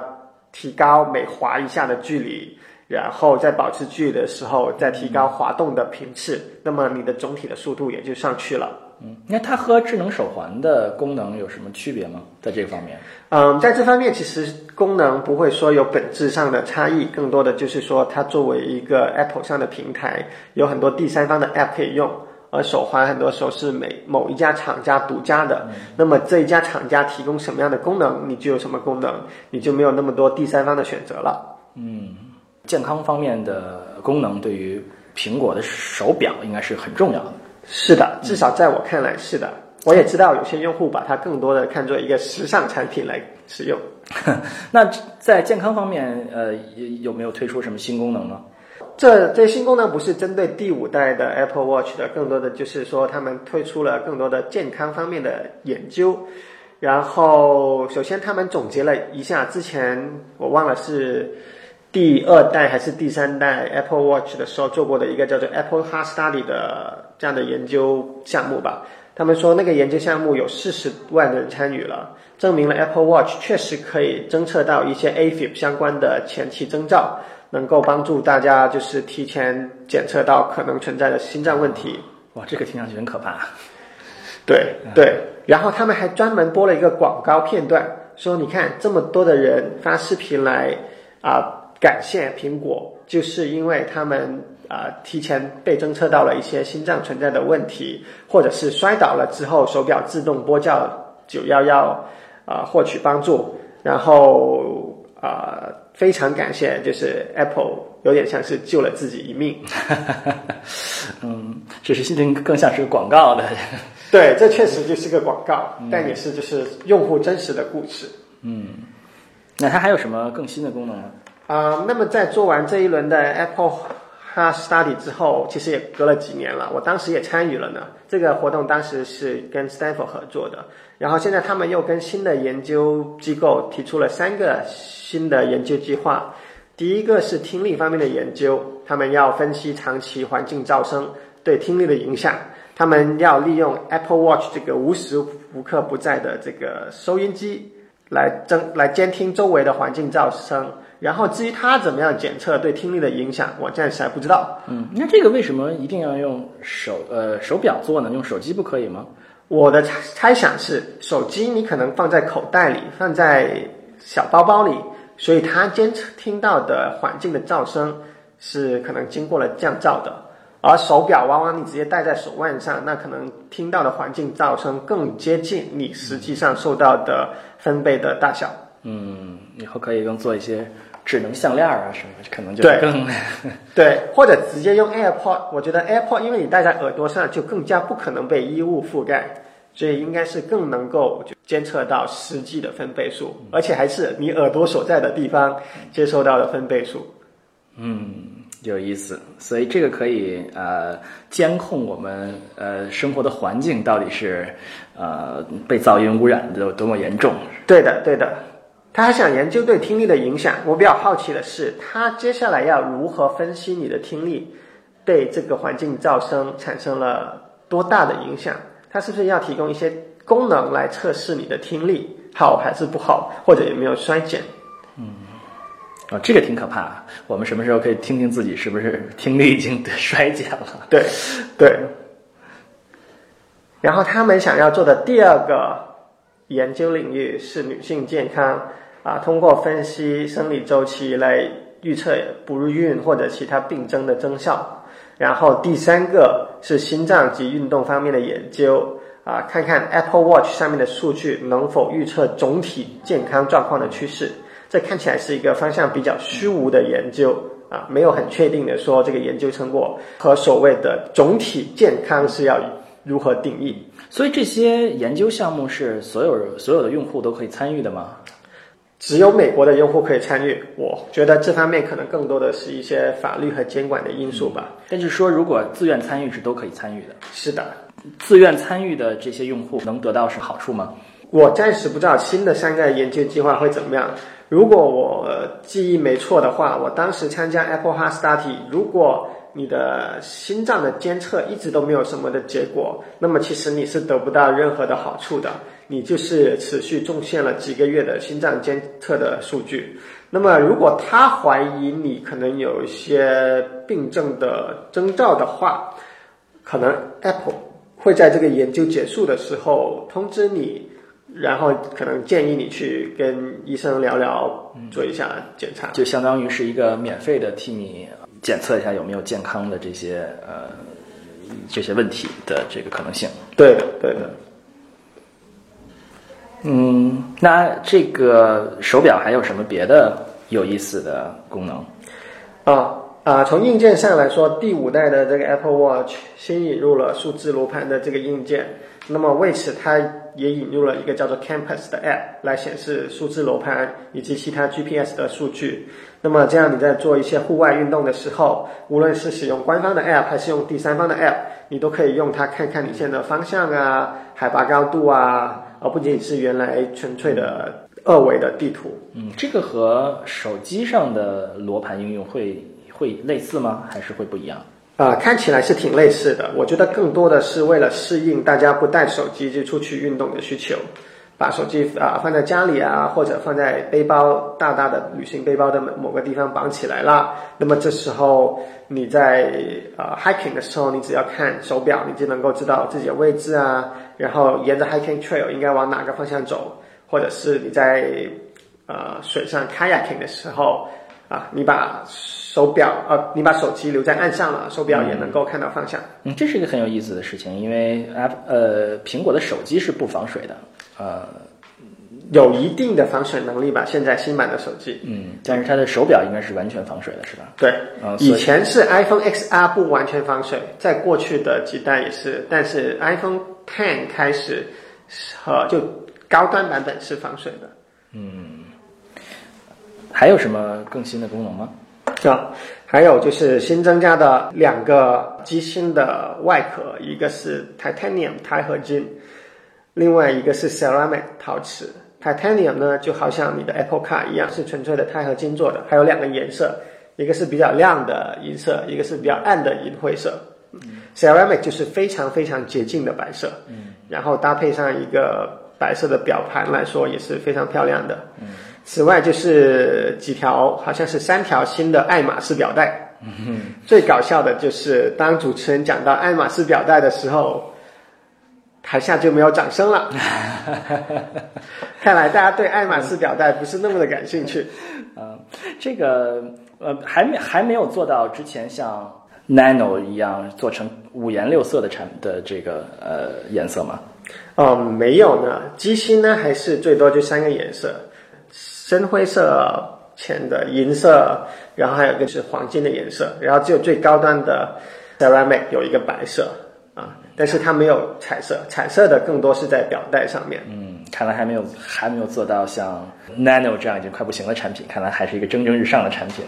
提高每滑一下的距离，然后在保持距离的时候再提高滑动的频次，那么你的总体的速度也就上去了。嗯，那它和智能手环的功能有什么区别吗？在这方面？嗯，在这方面其实功能不会说有本质上的差异，更多的就是说它作为一个 Apple 上的平台，有很多第三方的 App 可以用，而手环很多时候是每某一家厂家独家的。那么这一家厂家提供什么样的功能，你就有什么功能，你就没有那么多第三方的选择了。嗯，健康方面的功能对于苹果的手表应该是很重要的。是的，至少在我看来是的。我也知道有些用户把它更多的看作一个时尚产品来使用。那在健康方面，呃，有没有推出什么新功能呢？这这新功能不是针对第五代的 Apple Watch 的，更多的就是说他们推出了更多的健康方面的研究。然后，首先他们总结了一下之前我忘了是第二代还是第三代 Apple Watch 的时候做过的一个叫做 Apple Heart Study 的这样的研究项目吧。他们说，那个研究项目有四十万人参与了，证明了 Apple Watch 确实可以侦测到一些 AFib 相关的前期征兆，能够帮助大家就是提前检测到可能存在的心脏问题。哇，这个听上去很可怕。对对，然后他们还专门播了一个广告片段，说你看这么多的人发视频来啊感谢苹果，就是因为他们。啊，提前被侦测到了一些心脏存在的问题，或者是摔倒了之后，手表自动拨叫九幺幺，啊，获取帮助。然后啊，非常感谢，就是 Apple 有点像是救了自己一命。嗯，只是心情更像是个广告的。对，这确实就是个广告，但也是就是用户真实的故事。嗯，那它还有什么更新的功能吗？啊，那么在做完这一轮的 Apple。他 study 之后，其实也隔了几年了。我当时也参与了呢。这个活动当时是跟 Stanford 合作的，然后现在他们又跟新的研究机构提出了三个新的研究计划。第一个是听力方面的研究，他们要分析长期环境噪声对听力的影响。他们要利用 Apple Watch 这个无时无刻不在的这个收音机来侦来监听周围的环境噪声。然后至于它怎么样检测对听力的影响，我暂时还不知道。嗯，那这个为什么一定要用手呃手表做呢？用手机不可以吗？我的猜猜想是，手机你可能放在口袋里，放在小包包里，所以它监测听到的环境的噪声是可能经过了降噪的。而手表往往你直接戴在手腕上，那可能听到的环境噪声更接近你实际上受到的分贝的大小。嗯，以后可以用做一些。智能项链啊，什么可能就更对，或者直接用 AirPod。我觉得 AirPod，因为你戴在耳朵上，就更加不可能被衣物覆盖。所以应该是更能够就监测到实际的分贝数，而且还是你耳朵所在的地方接收到的分贝数。嗯，有意思。所以这个可以呃监控我们呃生活的环境到底是呃被噪音污染的有多么严重。对的，对的。他还想研究对听力的影响。我比较好奇的是，他接下来要如何分析你的听力对这个环境噪声产生了多大的影响？他是不是要提供一些功能来测试你的听力好还是不好，或者有没有衰减？嗯哦，这个挺可怕。我们什么时候可以听听自己是不是听力已经衰减了？对，对。然后他们想要做的第二个研究领域是女性健康啊，通过分析生理周期来预测不孕或者其他病症的征兆。然后第三个是心脏及运动方面的研究啊，看看 Apple Watch 上面的数据能否预测总体健康状况的趋势。这看起来是一个方向比较虚无的研究啊，没有很确定的说这个研究成果和所谓的总体健康是要如何定义。所以这些研究项目是所有所有的用户都可以参与的吗？只有美国的用户可以参与。我觉得这方面可能更多的是一些法律和监管的因素吧。但是说，如果自愿参与是都可以参与的。是的，自愿参与的这些用户能得到什么好处吗？我暂时不知道新的三个研究计划会怎么样。如果我记忆没错的话，我当时参加 Apple Heart Study，如果你的心脏的监测一直都没有什么的结果，那么其实你是得不到任何的好处的，你就是持续重现了几个月的心脏监测的数据。那么如果他怀疑你可能有一些病症的征兆的话，可能 Apple 会在这个研究结束的时候通知你。然后可能建议你去跟医生聊聊，做一下检查，就相当于是一个免费的替你检测一下有没有健康的这些呃这些问题的这个可能性。对的，对的。嗯，那这个手表还有什么别的有意思的功能？啊啊，从硬件上来说，第五代的这个 Apple Watch 新引入了数字罗盘的这个硬件，那么为此它。也引入了一个叫做 Campus 的 App 来显示数字楼盘以及其他 GPS 的数据。那么这样你在做一些户外运动的时候，无论是使用官方的 App 还是用第三方的 App，你都可以用它看看你现在的方向啊、海拔高度啊，而不仅仅是原来纯粹的二维的地图。嗯，这个和手机上的罗盘应用会会类似吗？还是会不一样？啊，看起来是挺类似的。我觉得更多的是为了适应大家不带手机就出去运动的需求，把手机啊放在家里啊，或者放在背包大大的旅行背包的某某个地方绑起来了。那么这时候你在呃 hiking 的时候，你只要看手表，你就能够知道自己的位置啊，然后沿着 hiking trail 应该往哪个方向走，或者是你在呃水上 kayaking 的时候啊，你把。手表，呃，你把手机留在岸上了，手表也能够看到方向。嗯，这是一个很有意思的事情，因为 App，呃，苹果的手机是不防水的，呃，有一定的防水能力吧。现在新版的手机，嗯，但是它的手表应该是完全防水的，是吧？对，以前是 iPhone XR 不完全防水，在过去的几代也是，但是 iPhone Ten 开始和就高端版本是防水的。嗯，还有什么更新的功能吗？啊，还有就是新增加的两个机芯的外壳，一个是 titanium 钛合金，另外一个是 ceramic 陶瓷。titanium 呢，就好像你的 Apple Car 一样，是纯粹的钛合金做的，还有两个颜色，一个是比较亮的银色，一个是比较暗的银灰色。ceramic 就是非常非常洁净的白色，然后搭配上一个白色的表盘来说，也是非常漂亮的。此外，就是几条，好像是三条新的爱马仕表带。最搞笑的就是，当主持人讲到爱马仕表带的时候，台下就没有掌声了。看来大家对爱马仕表带不是那么的感兴趣。嗯，这个呃，还没还没有做到之前像 Nano 一样做成五颜六色的产的这个呃颜色吗？哦，没有呢。机芯呢，还是最多就三个颜色。深灰色、浅的银色，然后还有一个是黄金的颜色，然后只有最高端的 ceramic 有一个白色啊。但是它没有彩色，彩色的更多是在表带上面。嗯，看来还没有还没有做到像 Nano 这样已经快不行的产品，看来还是一个蒸蒸日上的产品。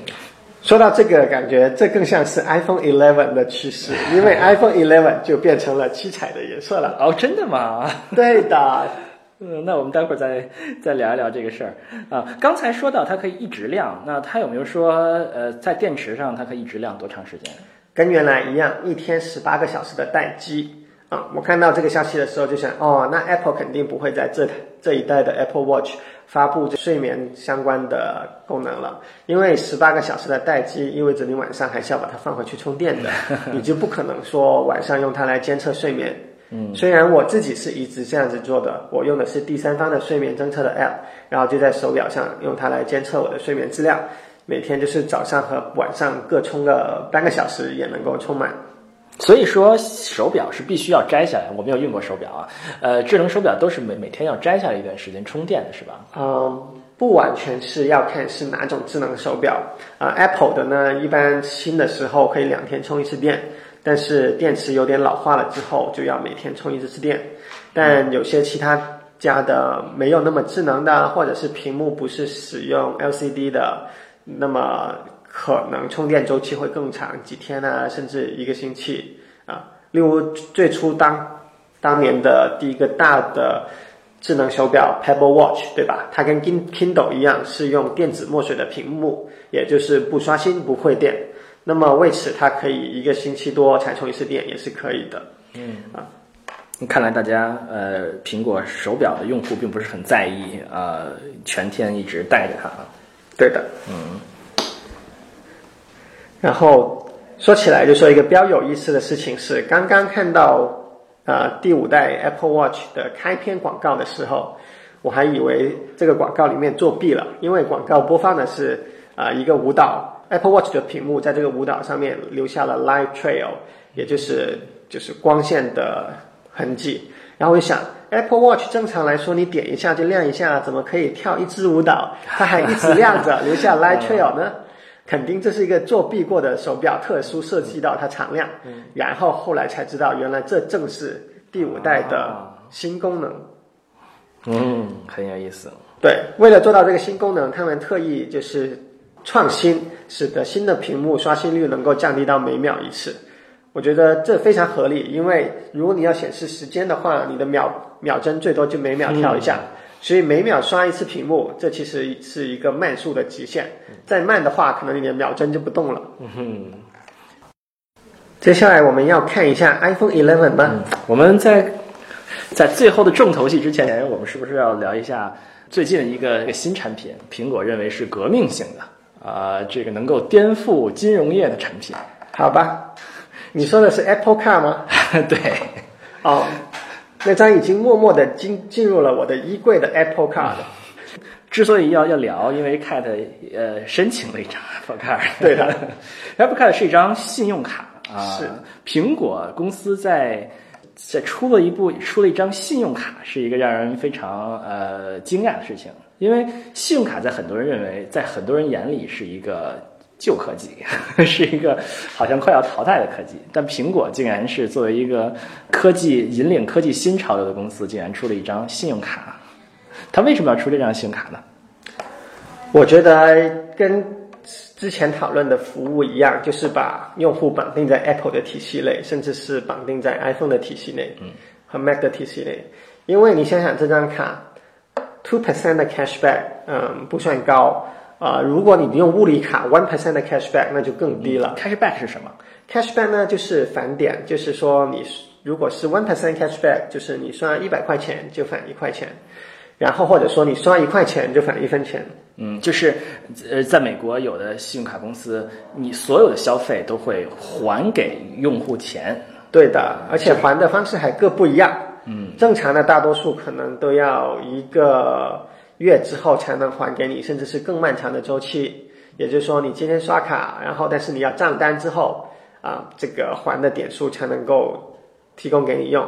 说到这个，感觉这更像是 iPhone 11的趋势，因为 iPhone 11就变成了七彩的颜色了。哦，真的吗？对的。嗯，那我们待会儿再再聊一聊这个事儿啊。刚才说到它可以一直亮，那它有没有说呃，在电池上它可以一直亮多长时间？跟原来一样，一天十八个小时的待机啊。我看到这个消息的时候就想，哦，那 Apple 肯定不会在这这一代的 Apple Watch 发布睡眠相关的功能了，因为十八个小时的待机意味着你晚上还是要把它放回去充电的，你就不可能说晚上用它来监测睡眠。嗯，虽然我自己是一直这样子做的，我用的是第三方的睡眠侦测的 App，然后就在手表上用它来监测我的睡眠质量，每天就是早上和晚上各充个半个小时也能够充满。所以说手表是必须要摘下来，我没有用过手表啊，呃，智能手表都是每每天要摘下来一段时间充电的是吧？嗯，不完全是要看是哪种智能手表啊，Apple 的呢，一般新的时候可以两天充一次电。但是电池有点老化了之后，就要每天充一次电。但有些其他家的没有那么智能的，或者是屏幕不是使用 LCD 的，那么可能充电周期会更长，几天啊，甚至一个星期啊。例如最初当当年的第一个大的智能手表 Pebble Watch，对吧？它跟 Kindle 一样，是用电子墨水的屏幕，也就是不刷新不会电。那么为此，它可以一个星期多才充一次电，也是可以的。嗯啊，看来大家呃，苹果手表的用户并不是很在意呃，全天一直带着它。对的，嗯。然后说起来，就说一个比较有意思的事情是，刚刚看到啊第五代 Apple Watch 的开篇广告的时候，我还以为这个广告里面作弊了，因为广告播放的是啊一个舞蹈。Apple Watch 的屏幕在这个舞蹈上面留下了 light trail，也就是就是光线的痕迹。然后我就想，Apple Watch 正常来说你点一下就亮一下，怎么可以跳一支舞蹈，它还一直亮着 留下 light trail 呢？肯定这是一个作弊过的手表，特殊设计到它常亮。然后后来才知道，原来这正是第五代的新功能。嗯，很有意思。对，为了做到这个新功能，他们特意就是。创新使得新的屏幕刷新率能够降低到每秒一次，我觉得这非常合理。因为如果你要显示时间的话，你的秒秒针最多就每秒跳一下，所以每秒刷一次屏幕，这其实是一个慢速的极限。再慢的话，可能你的秒针就不动了。嗯接下来我们要看一下 iPhone 11吗？我们在在最后的重头戏之前，我们是不是要聊一下最近一个一个新产品？苹果认为是革命性的。啊，这个能够颠覆金融业的产品，好吧？你说的是 Apple Car 吗？对，哦，那张已经默默的进进入了我的衣柜的 Apple Card。之所以要要聊，因为 Cat 呃申请了一张 Apple Card，对的，Apple Card 是一张信用卡啊，是苹果公司在在出了一部出了一张信用卡，是一个让人非常呃惊讶的事情。因为信用卡在很多人认为，在很多人眼里是一个旧科技，是一个好像快要淘汰的科技。但苹果竟然是作为一个科技引领科技新潮流的公司，竟然出了一张信用卡。它为什么要出这张信用卡呢？我觉得跟之前讨论的服务一样，就是把用户绑定在 Apple 的体系内，甚至是绑定在 iPhone 的体系内，和 Mac 的体系内。因为你想想这张卡。Two percent 的 cashback，嗯，不算高啊。如果你用物理卡，one percent 的 cashback，那就更低了。Cashback 是什么？Cashback 呢，就是返点，就是说你如果是 one percent cashback，就是你刷一百块钱就返一块钱，然后或者说你刷一块钱就返一分钱。嗯，就是呃，在美国有的信用卡公司，你所有的消费都会还给用户钱。对的，而且还的方式还各不一样。嗯，正常的大多数可能都要一个月之后才能还给你，甚至是更漫长的周期。也就是说，你今天刷卡，然后但是你要账单之后啊，这个还的点数才能够提供给你用。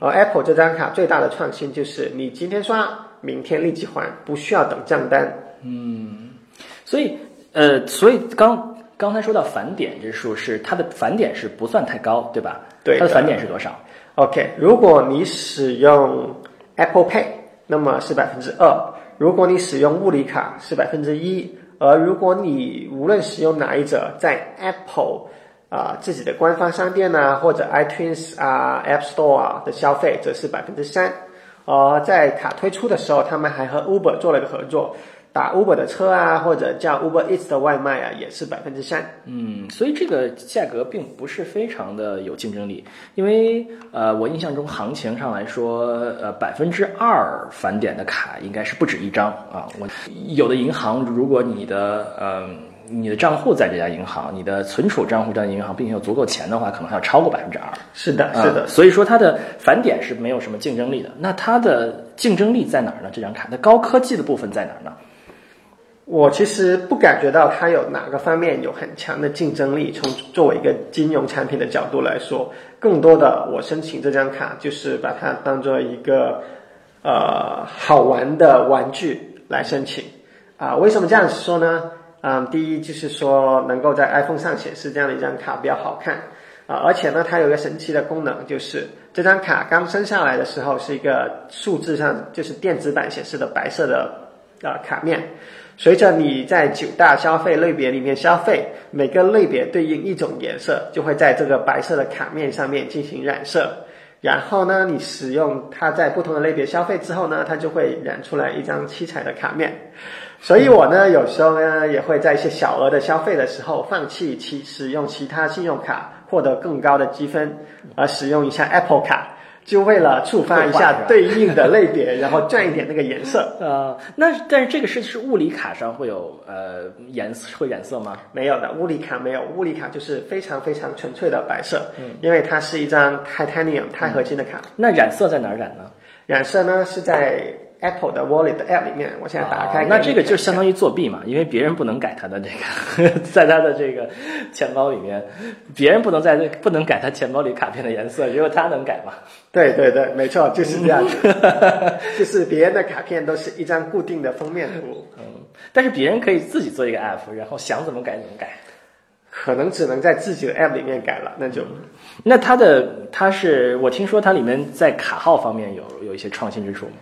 而 Apple 这张卡最大的创新就是你今天刷，明天立即还，不需要等账单。嗯，所以呃，所以刚刚才说到返点这数是它的返点是不算太高，对吧？对，它的返点是多少？OK，如果你使用 Apple Pay，那么是百分之二；如果你使用物理卡是百分之一。而如果你无论使用哪一者，在 Apple 啊自己的官方商店呢，或者 iTunes 啊 App Store 啊的消费，则是百分之三。而在卡推出的时候，他们还和 Uber 做了一个合作。打 Uber 的车啊，或者叫 Uber Eats 的外卖啊，也是百分之三。嗯，所以这个价格并不是非常的有竞争力，因为呃，我印象中行情上来说，呃，百分之二返点的卡应该是不止一张啊。我有的银行，如果你的呃你的账户在这家银行，你的存储账户在银行，并且有足够钱的话，可能还要超过百分之二。是的，是的。所以说它的返点是没有什么竞争力的。那它的竞争力在哪儿呢？这张卡的高科技的部分在哪儿呢？我其实不感觉到它有哪个方面有很强的竞争力。从作为一个金融产品的角度来说，更多的我申请这张卡就是把它当做一个呃好玩的玩具来申请啊。为什么这样子说呢？嗯，第一就是说能够在 iPhone 上显示这样的一张卡比较好看啊，而且呢，它有一个神奇的功能，就是这张卡刚生下来的时候是一个数字上就是电子版显示的白色的啊卡面。随着你在九大消费类别里面消费，每个类别对应一种颜色，就会在这个白色的卡面上面进行染色。然后呢，你使用它在不同的类别消费之后呢，它就会染出来一张七彩的卡面。所以我呢，有时候呢，也会在一些小额的消费的时候，放弃其使用其他信用卡获得更高的积分，而使用一下 Apple 卡。就为了触发一下对应的类别，然后赚一点那个颜色。呃，那但是这个是是物理卡上会有呃颜色会染色吗？没有的，物理卡没有，物理卡就是非常非常纯粹的白色，因为它是一张 titanium 钛合金的卡。那染色在哪儿染呢？染色呢是在。Apple 的 Wallet App 里面，我现在打开。那这个就相当于作弊嘛？因为别人不能改他的这个，在他的这个钱包里面，别人不能在不能改他钱包里卡片的颜色，只有他能改嘛？对对对，没错，就是这样子。就是别人的卡片都是一张固定的封面图。嗯，但是别人可以自己做一个 App，然后想怎么改怎么改。可能只能在自己的 App 里面改了，那就。那它的它是我听说它里面在卡号方面有有一些创新之处吗？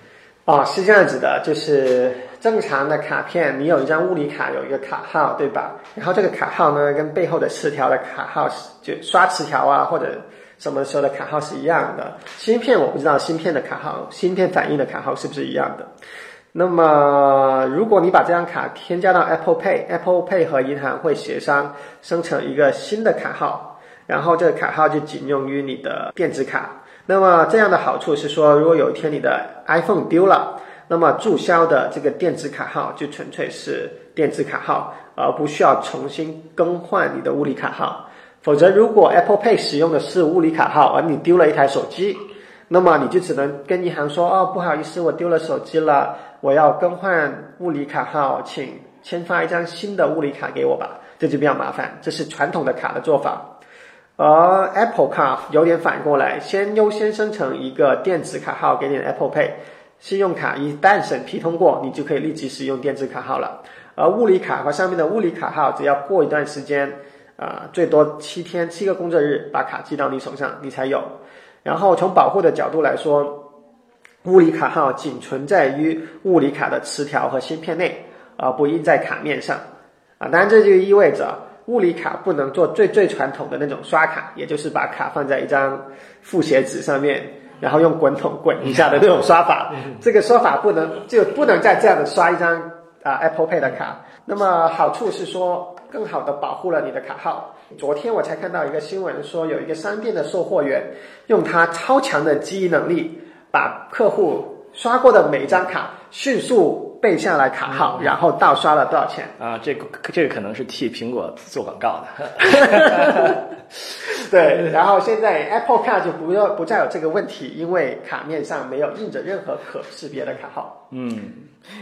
哦，是这样子的，就是正常的卡片，你有一张物理卡，有一个卡号，对吧？然后这个卡号呢，跟背后的磁条的卡号是就刷磁条啊，或者什么时候的卡号是一样的。芯片我不知道芯片的卡号，芯片反应的卡号是不是一样的？那么如果你把这张卡添加到 Apple Pay，Apple Pay 和银行会协商生成一个新的卡号，然后这个卡号就仅用于你的电子卡。那么这样的好处是说，如果有一天你的 iPhone 丢了，那么注销的这个电子卡号就纯粹是电子卡号，而不需要重新更换你的物理卡号。否则，如果 Apple Pay 使用的是物理卡号，而你丢了一台手机，那么你就只能跟银行说：“哦，不好意思，我丢了手机了，我要更换物理卡号，请签发一张新的物理卡给我吧。”这就比较麻烦，这是传统的卡的做法。而 Apple Card 有点反过来，先优先生成一个电子卡号给你的 Apple Pay，信用卡一旦审批通过，你就可以立即使用电子卡号了。而物理卡和上面的物理卡号，只要过一段时间，啊，最多七天七个工作日，把卡寄到你手上，你才有。然后从保护的角度来说，物理卡号仅存在于物理卡的磁条和芯片内，而不印在卡面上。啊，当然这就意味着。物理卡不能做最最传统的那种刷卡，也就是把卡放在一张复写纸上面，然后用滚筒滚一下的那种刷法。这个说法不能就不能再这样的刷一张啊 Apple Pay 的卡。那么好处是说，更好的保护了你的卡号。昨天我才看到一个新闻，说有一个商店的售货员用他超强的记忆能力，把客户刷过的每一张卡迅速。背下来卡号，然后盗刷了多少钱啊？这个这个可能是替苹果做广告的。对，然后现在 Apple Card 就不要不再有这个问题，因为卡面上没有印着任何可识别的卡号。嗯，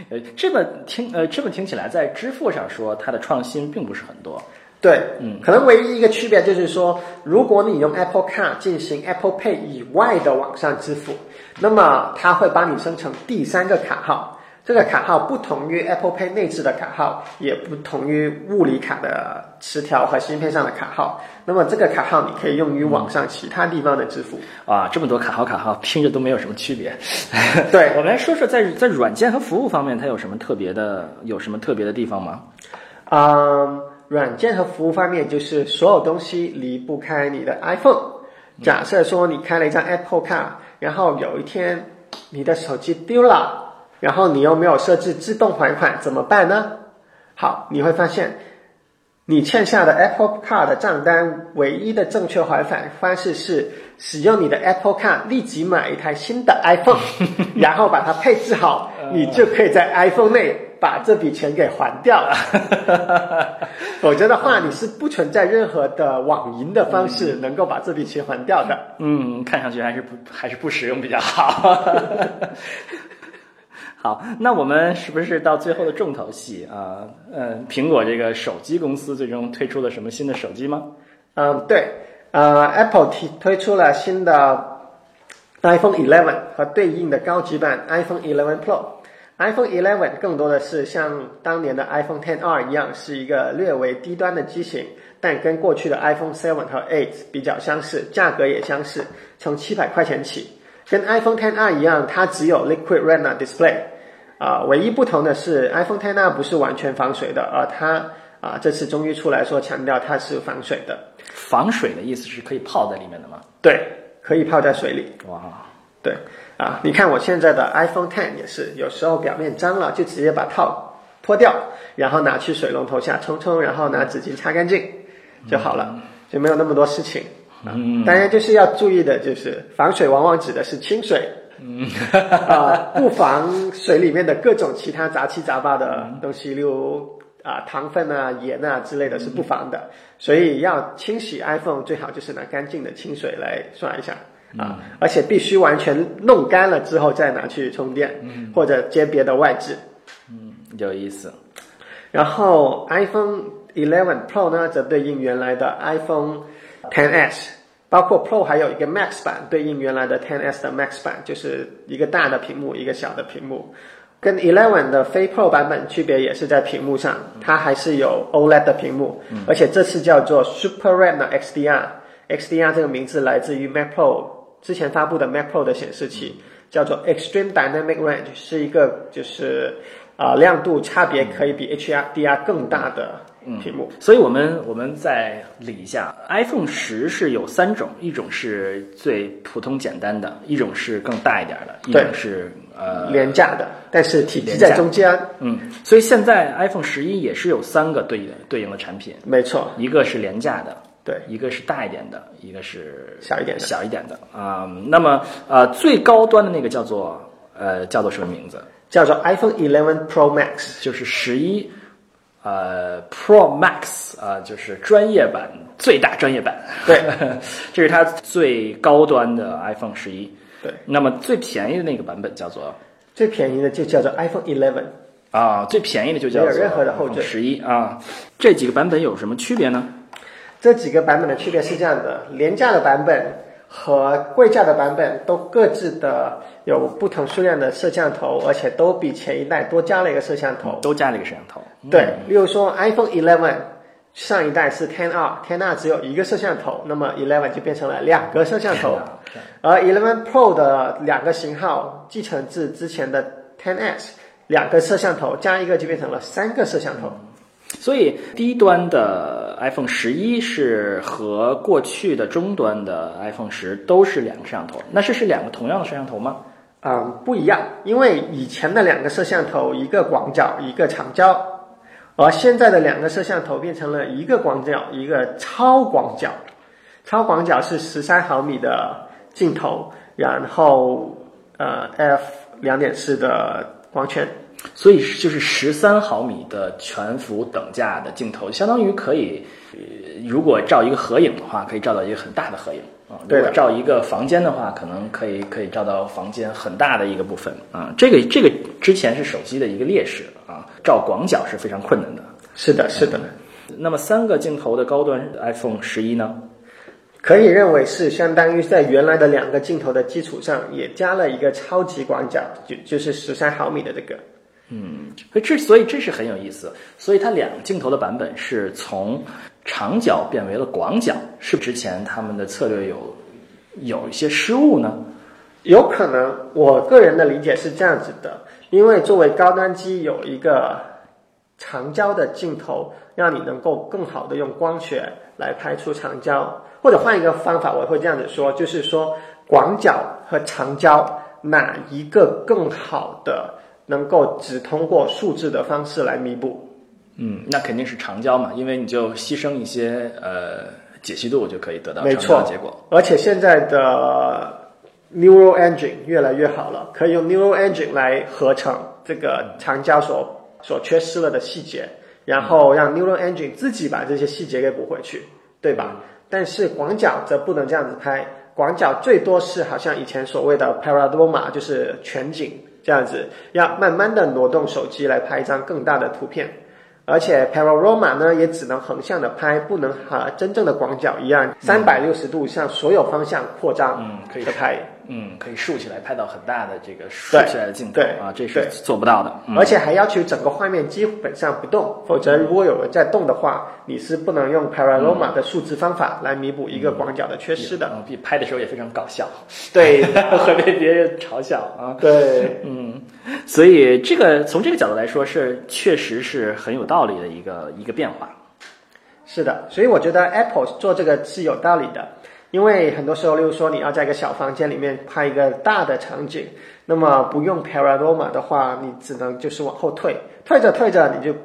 呃，这么听呃这么听起来，在支付上说它的创新并不是很多。对，嗯，可能唯一一个区别就是说，如果你用 Apple Card 进行 Apple Pay 以外的网上支付，那么它会帮你生成第三个卡号。这个卡号不同于 Apple Pay 内置的卡号，也不同于物理卡的磁条和芯片上的卡号。那么这个卡号你可以用于网上其他地方的支付。啊，这么多卡号卡号听着都没有什么区别。对 我们来说说在在软件和服务方面，它有什么特别的有什么特别的地方吗？嗯，软件和服务方面，就是所有东西离不开你的 iPhone。假设说你开了一张 Apple 卡，然后有一天你的手机丢了，然后你又没有设置自动还款，怎么办呢？好，你会发现你欠下的 Apple Card 的账单，唯一的正确还款方式是使用你的 Apple Card 立即买一台新的 iPhone，然后把它配置好，你就可以在 iPhone 内把这笔钱给还掉了。否则的话，你是不存在任何的网银的方式能够把这笔钱还掉的。嗯，看上去还是不还是不实用比较好。好，那我们是不是到最后的重头戏啊？呃，苹果这个手机公司最终推出了什么新的手机吗？嗯，对，呃，Apple 提推出了新的 iPhone 11和对应的高级版 iPhone 11 Pro。iPhone 11更多的是像当年的 iPhone 10R 一样，是一个略为低端的机型，但跟过去的 iPhone 7和8比较相似，价格也相似，从七百块钱起。跟 iPhone 10R 一样，它只有 Liquid Retina Display，啊、唯一不同的是 iPhone 10R 不是完全防水的，而它啊、这次终于出来说强调它是防水的，防水的意思是可以泡在里面的吗？对，可以泡在水里。哇，对啊，你看我现在的 iPhone 10也是，有时候表面脏了就直接把套脱掉，然后拿去水龙头下冲冲，然后拿纸巾擦干净就好了，就没有那么多事情。嗯，当然就是要注意的，就是防水往往指的是清水，嗯，啊、不防水里面的各种其他杂七杂八的东西，例如啊、糖分啊、盐啊之类的是不防的，所以要清洗 iPhone 最好就是拿干净的清水来刷一下。啊，而且必须完全弄干了之后再拿去充电，或者接别的外置。嗯有意思。然后 iPhone 11 Pro 呢，则对应原来的 iPhone 10s，包括 Pro 还有一个 Max 版，对应原来的 10s 的 Max 版，就是一个大的屏幕，一个小的屏幕。跟 Eleven 的非 Pro 版本区别也是在屏幕上，它还是有 OLED 的屏幕，而且这次叫做 Super Retina XDR。XDR 这个名字来自于 Mac Pro 之前发布的 Mac Pro 的显示器，叫做 Extreme Dynamic Range，是一个就是啊、亮度差别可以比 HDR 更大的屏幕。所以我们我们再理一下，iPhone 十是有三种，一种是最普通简单的，一种是更大一点的，一种是呃廉价的，但是体积在中间。嗯，所以现在 iPhone 十一也是有三个对应对应的产品，没错，一个是廉价的，对，一个是大一点的，一个是小一点的。小一点的。啊、那么呃，最高端的那个叫做呃叫做什么名字？叫做 iPhone 11 Pro Max。就是十一呃 Pro Max 啊、就是专业版最大专业版。对，这是它最高端的 iPhone 十一。对，那么最便宜的那个版本叫做最便宜的就叫做 iPhone 11。啊，最便宜的就叫做没有任何的后缀十一啊。这几个版本有什么区别呢？这几个版本的区别是这样的：廉价的版本和贵价的版本都各自的有不同数量的摄像头，而且都比前一代多加了一个摄像头。都加了一个摄像头。对，例如说 iPhone 11上一代是 10R，10R 只有一个摄像头，那么11就变成了两个摄像头。而11 Pro 的两个型号继承自之前的 Ten S，两个摄像头加一个就变成了三个摄像头。所以低端的 iPhone 十一是和过去的中端的 iPhone 十都是两个摄像头，那这是两个同样的摄像头吗？嗯，不一样，因为以前的两个摄像头，一个广角，一个长焦，而现在的两个摄像头变成了一个广角，一个超广角。超广角是十三毫米的镜头，然后呃 f 两点四的光圈。所以就是十三毫米的全幅等价的镜头，相当于可以，呃，如果照一个合影的话，可以照到一个很大的合影啊。如果照一个房间的话，可能可以可以照到房间很大的一个部分啊。这个这个之前是手机的一个劣势啊，照广角是非常困难的。是的，是的，那么三个镜头的高端 iPhone 十一呢？可以认为是相当于在原来的两个镜头的基础上，也加了一个超级广角，就就是十三毫米的这个。嗯，所以这所以这是很有意思。所以它两个镜头的版本是从长角变为了广角，是之前他们的策略有有一些失误呢？有可能，我个人的理解是这样子的，因为作为高端机有一个长焦的镜头，让你能够更好的用光学来拍出长焦，或者换一个方法，我会这样子说，就是说广角和长焦哪一个更好的能够只通过数字的方式来弥补？嗯，那肯定是长焦嘛，因为你就牺牲一些呃解析度就可以得到没长焦错的结果。而且现在的 Neural Engine 越来越好了，可以用 Neural Engine 来合成这个长焦所所缺失了的细节，然后让 Neural Engine 自己把这些细节给补回去，对吧？但是广角则不能这样子拍，广角最多是好像以前所谓的 Panorama，就是全景这样子，要慢慢的挪动手机来拍一张更大的图片。而且 Panorama 呢，也只能横向的拍，不能和真正的广角一样，三百六十度向所有方向扩张嗯，可以的拍。嗯，可以竖起来拍到很大的这个竖起来的镜头对啊，这是做不到的。嗯而且还要求整个画面基本上不动，否则如果有人在动的话，你是不能用 Panorama 的数字方法来弥补一个广角的缺失的。拍的时候也非常搞笑，对 会被别人嘲笑啊。对，嗯，所以这个从这个角度来说是确实是很有道理的一个一个变化。是的，所以我觉得 Apple 做这个是有道理的，因为很多时候，例如说你要在一个小房间里面拍一个大的场景，那么不用 Panorama 的话，你只能就是往后退，退着退着你就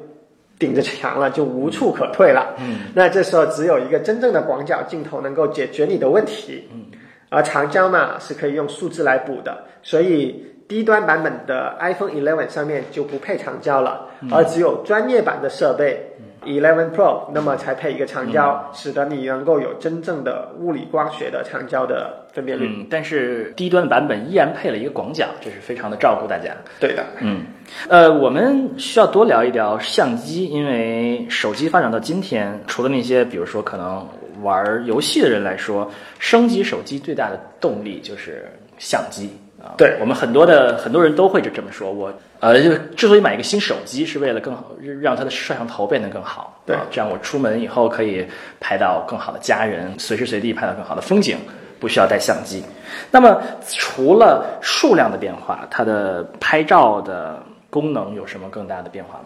顶着墙了，就无处可退了。嗯，那这时候只有一个真正的广角镜头能够解决你的问题。嗯，而长焦嘛是可以用数字来补的，所以低端版本的 iPhone 11上面就不配长焦了，而只有专业版的设备。11 Pro，那么才配一个长焦，使得你能够有真正的物理光学的长焦的分辨率。嗯，但是低端的版本依然配了一个广角，这是非常的照顾大家。对的，嗯，呃，我们需要多聊一聊相机，因为手机发展到今天，除了那些比如说可能玩游戏的人来说，升级手机最大的动力就是相机啊。对我们很多的很多人都会就这么说，我呃，就之所以买一个新手机，是为了更好让它的摄像头变得更好，对啊这样我出门以后可以拍到更好的家人，随时随地拍到更好的风景。不需要带相机，那么除了数量的变化，它的拍照的功能有什么更大的变化吗？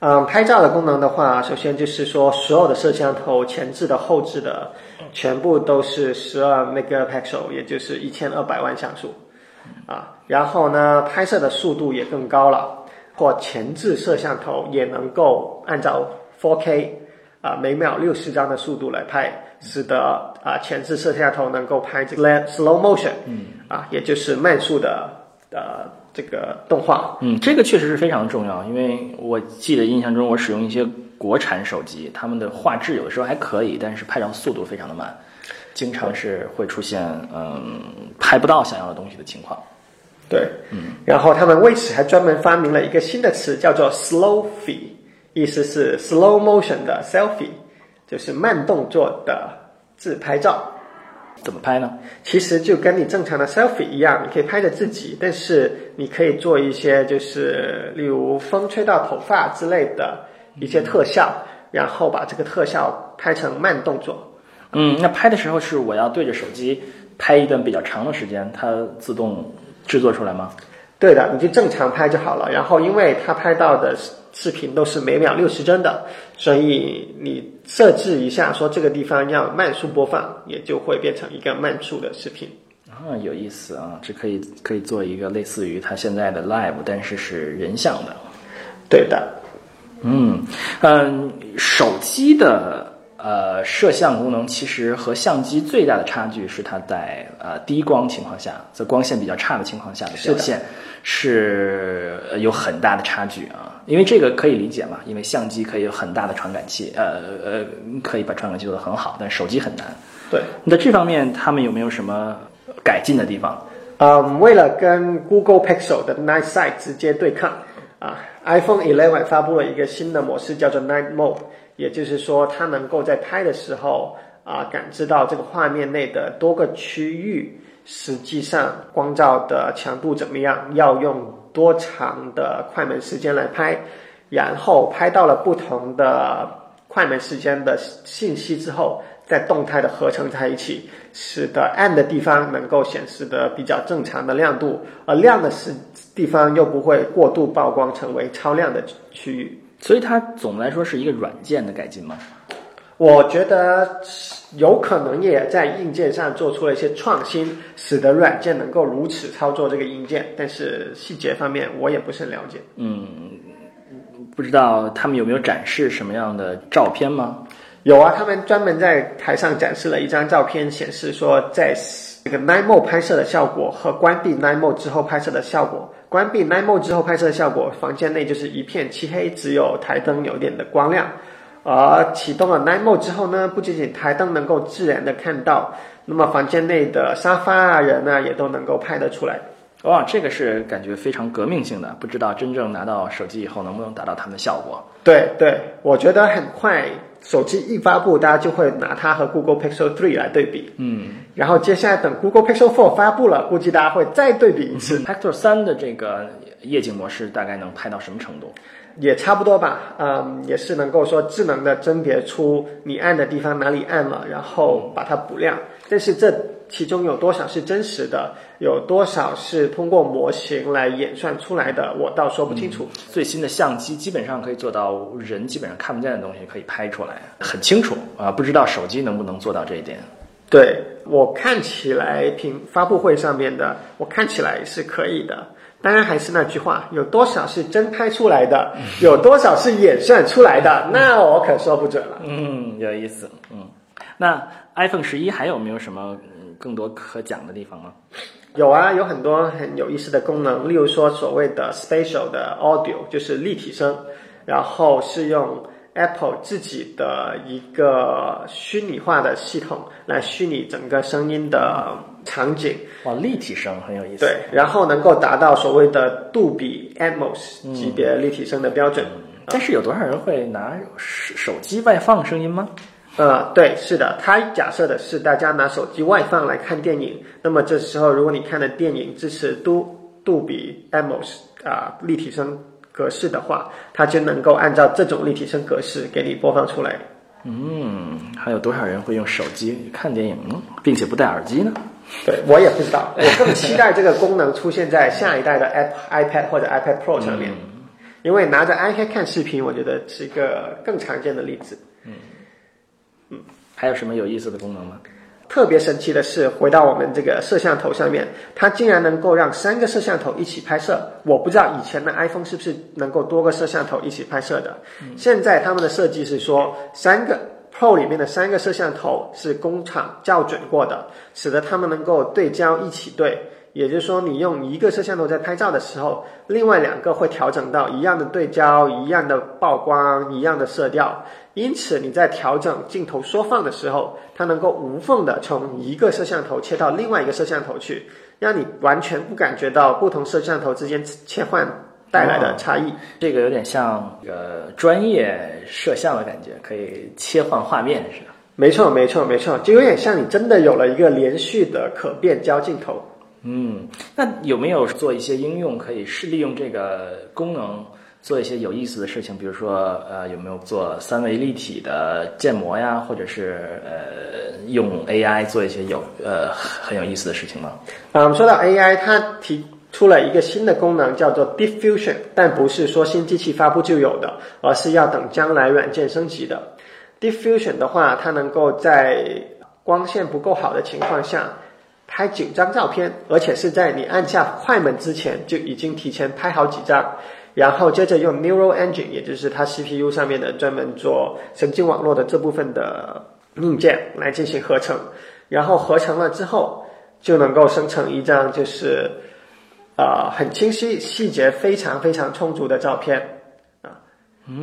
嗯，拍照的功能的话，首先就是说，所有的摄像头前置的、后置的，全部都是十二 megapixel，也就是一千二百万像素，啊，然后呢，拍摄的速度也更高了，或前置摄像头也能够按照 4K 啊每秒六十张的速度来拍，使得啊前置摄像头能够拍这个 slow motion，嗯，啊，也就是慢速的呃这个动画，嗯，这个确实是非常重要，因为我记得印象中我使用一些国产手机，他们的画质有的时候还可以，但是拍照速度非常的慢，经常是会出现嗯拍不到想要的东西的情况。对，嗯，然后他们为此还专门发明了一个新的词，叫做 “slowfie”，意思是 slow motion 的 selfie，就是慢动作的自拍照。怎么拍呢？其实就跟你正常的 selfie 一样，你可以拍着自己，但是你可以做一些就是例如风吹到头发之类的一些特效，然后把这个特效拍成慢动作。嗯，那拍的时候是我要对着手机拍一段比较长的时间，它自动制作出来吗？对的，你就正常拍就好了。然后，因为它拍到的视频都是每秒六十帧的，所以你设置一下，说这个地方要慢速播放，也就会变成一个慢速的视频。啊，有意思啊！这可以可以做一个类似于它现在的 Live，但是是人像的。对的，嗯嗯，手机的呃摄像功能其实和相机最大的差距是它在呃低光情况下，在光线比较差的情况下的表现是呃有很大的差距啊。因为这个可以理解嘛，因为相机可以有很大的传感器，呃呃可以把传感器做得很好，但手机很难。对。那这方面他们有没有什么改进的地方？嗯，为了跟 Google Pixel 的 Night Sight 直接对抗啊，iPhone 11发布了一个新的模式，叫做 Night Mode，也就是说，它能够在拍的时候啊，感知到这个画面内的多个区域实际上光照的强度怎么样，要用多长的快门时间来拍，然后拍到了不同的快门时间的信息之后，再动态的合成在一起，使得暗的地方能够显示的比较正常的亮度，而亮的时地方又不会过度曝光成为超亮的区域。所以它总的来说是一个软件的改进吗？我觉得有可能也在硬件上做出了一些创新，使得软件能够如此操作这个硬件，但是细节方面我也不是很了解。嗯，不知道他们有没有展示什么样的照片吗？有啊，他们专门在台上展示了一张照片，显示说在这个 Nine Mode 拍摄的效果和关闭 Nine Mode 之后拍摄的效果。关闭 Night Mode 之后拍摄的效果，房间内就是一片漆黑，只有台灯有点的光亮。而启动了 Night Mode 之后呢，不仅仅台灯能够自然的看到，那么房间内的沙发啊、人啊也都能够拍得出来。哇，这个是感觉非常革命性的，不知道真正拿到手机以后能不能达到他们的效果。对对，我觉得很快手机一发布，大家就会拿它和 Google Pixel 3来对比。嗯然后接下来等 Google Pixel 4发布了，估计大家会再对比一次。，Pixel 三的这个夜景模式大概能拍到什么程度？也差不多吧，嗯，也是能够说智能的甄别出你按的地方哪里暗了，然后把它补亮。但是这其中有多少是真实的，有多少是通过模型来演算出来的，我倒说不清楚。最新的相机基本上可以做到人基本上看不见的东西可以拍出来，很清楚啊！不知道手机能不能做到这一点？对我看起来，屏发布会上面的，我看起来是可以的。当然还是那句话，有多少是真拍出来的，有多少是演算出来的，那我可说不准了。嗯，有意思。嗯，那 iPhone 十一还有没有什么嗯更多可讲的地方吗？有啊，有很多很有意思的功能，例如说所谓的 spatial 的 audio，就是立体声，然后是用 Apple 自己的一个虚拟化的系统来虚拟整个声音的场景，哇，立体声很有意思。对，然后能够达到所谓的杜比 Atmos 级别立体声的标准。但是有多少人会拿手手机外放声音吗？呃，对，是的，它假设的是大家拿手机外放来看电影，那么这时候如果你看的电影支持杜杜比 Atmos 啊、立体声格式的话，它就能够按照这种立体声格式给你播放出来。嗯，还有多少人会用手机看电影呢，并且不戴耳机呢？对我也不知道，我更期待这个功能出现在下一代的 App iPad 或者 iPad Pro 上面，因为拿着 iPad 看视频，我觉得是一个更常见的例子。还有什么有意思的功能吗？特别神奇的是，回到我们这个摄像头上面，它竟然能够让三个摄像头一起拍摄。我不知道以前的 iPhone 是不是能够多个摄像头一起拍摄的。现在他们的设计是说，三个 Pro 里面的三个摄像头是工厂校准过的，使得它们能够对焦一起对。也就是说，你用一个摄像头在拍照的时候，另外两个会调整到一样的对焦、一样的曝光、一样的色调。因此，你在调整镜头缩放的时候，它能够无缝的从一个摄像头切到另外一个摄像头去，让你完全不感觉到不同摄像头之间切换带来的差异。这个有点像呃专业摄像的感觉，可以切换画面是吧？没错，没错，没错，就有点像你真的有了一个连续的可变焦镜头。嗯，那有没有做一些应用可以是利用这个功能做一些有意思的事情？比如说，呃，有没有做三维立体的建模呀，或者是呃用 AI 做一些有呃很有意思的事情吗？啊，我们说到 AI，它提出了一个新的功能，叫做 Diffusion，但不是说新机器发布就有的，而是要等将来软件升级的。Diffusion 的话，它能够在光线不够好的情况下。拍九张照片，而且是在你按下快门之前就已经提前拍好几张，然后接着用 Neural Engine，也就是它 CPU 上面的专门做神经网络的这部分的硬件来进行合成，然后合成了之后就能够生成一张就是呃很清晰、细节非常非常充足的照片啊。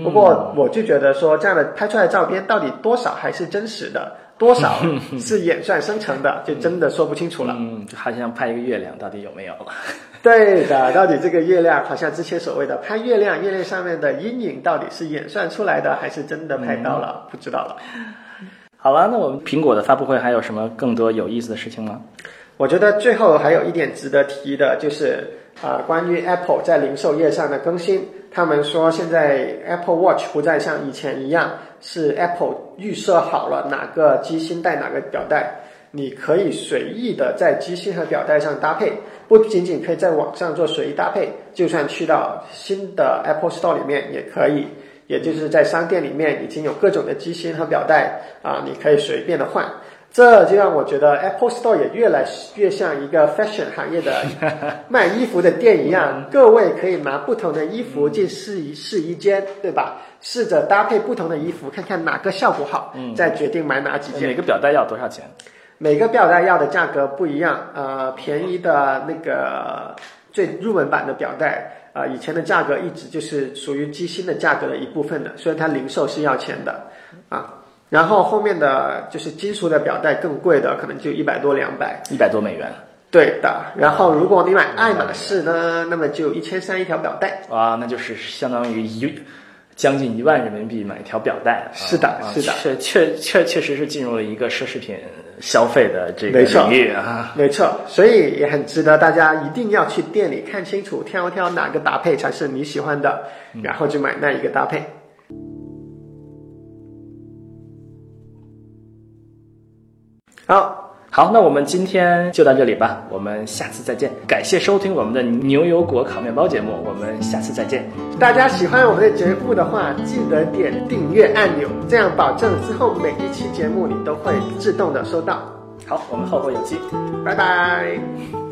不过我就觉得说这样的拍出来的照片到底多少还是真实的？多少 是演算生成的，就真的说不清楚了。嗯，就好像拍一个月亮，到底有没有？对的，到底这个月亮，好像之前所谓的拍月亮，月亮上面的阴影到底是演算出来的，还是真的拍到了？不知道了。好了，那我们苹果的发布会还有什么更多有意思的事情吗？我觉得最后还有一点值得提的，就是啊、关于 Apple 在零售业上的更新，他们说现在 Apple Watch 不再像以前一样是 Apple 预设好了哪个机芯带哪个表带，你可以随意的在机芯和表带上搭配，不仅仅可以在网上做随意搭配，就算去到新的 Apple Store 里面也可以。也就是在商店里面已经有各种的机芯和表带啊，你可以随便的换。这就让我觉得 Apple Store 也越来越像一个 fashion 行业的 卖衣服的店一样，各位可以拿不同的衣服进试衣试衣间，对吧？试着搭配不同的衣服，看看哪个效果好，再决定买哪几件。每个表带要多少钱？每个表带要的价格不一样，呃，便宜的那个最入门版的表带，啊、以前的价格一直就是属于机芯的价格的一部分的，所以它零售是要钱的，啊，然后后面的就是金属的表带更贵的，可能就一百多两百，一百多美元对的。然后如果你买爱马仕呢，那么就一千三一条表带。哇，那就是相当于一将近一万人民币买一条表带。啊是的啊是的确确确确实是进入了一个奢侈品消费的这个领域啊。没错，所以也很值得大家一定要去店里看清楚，挑挑哪个搭配才是你喜欢的，然后就买那一个搭配。好，好，那我们今天就到这里吧，我们下次再见。感谢收听我们的牛油果烤面包节目，我们下次再见。大家喜欢我们的节目的话，记得点订阅按钮，这样保证之后每一期节目你都会自动的收到。好，我们后会有期。拜拜。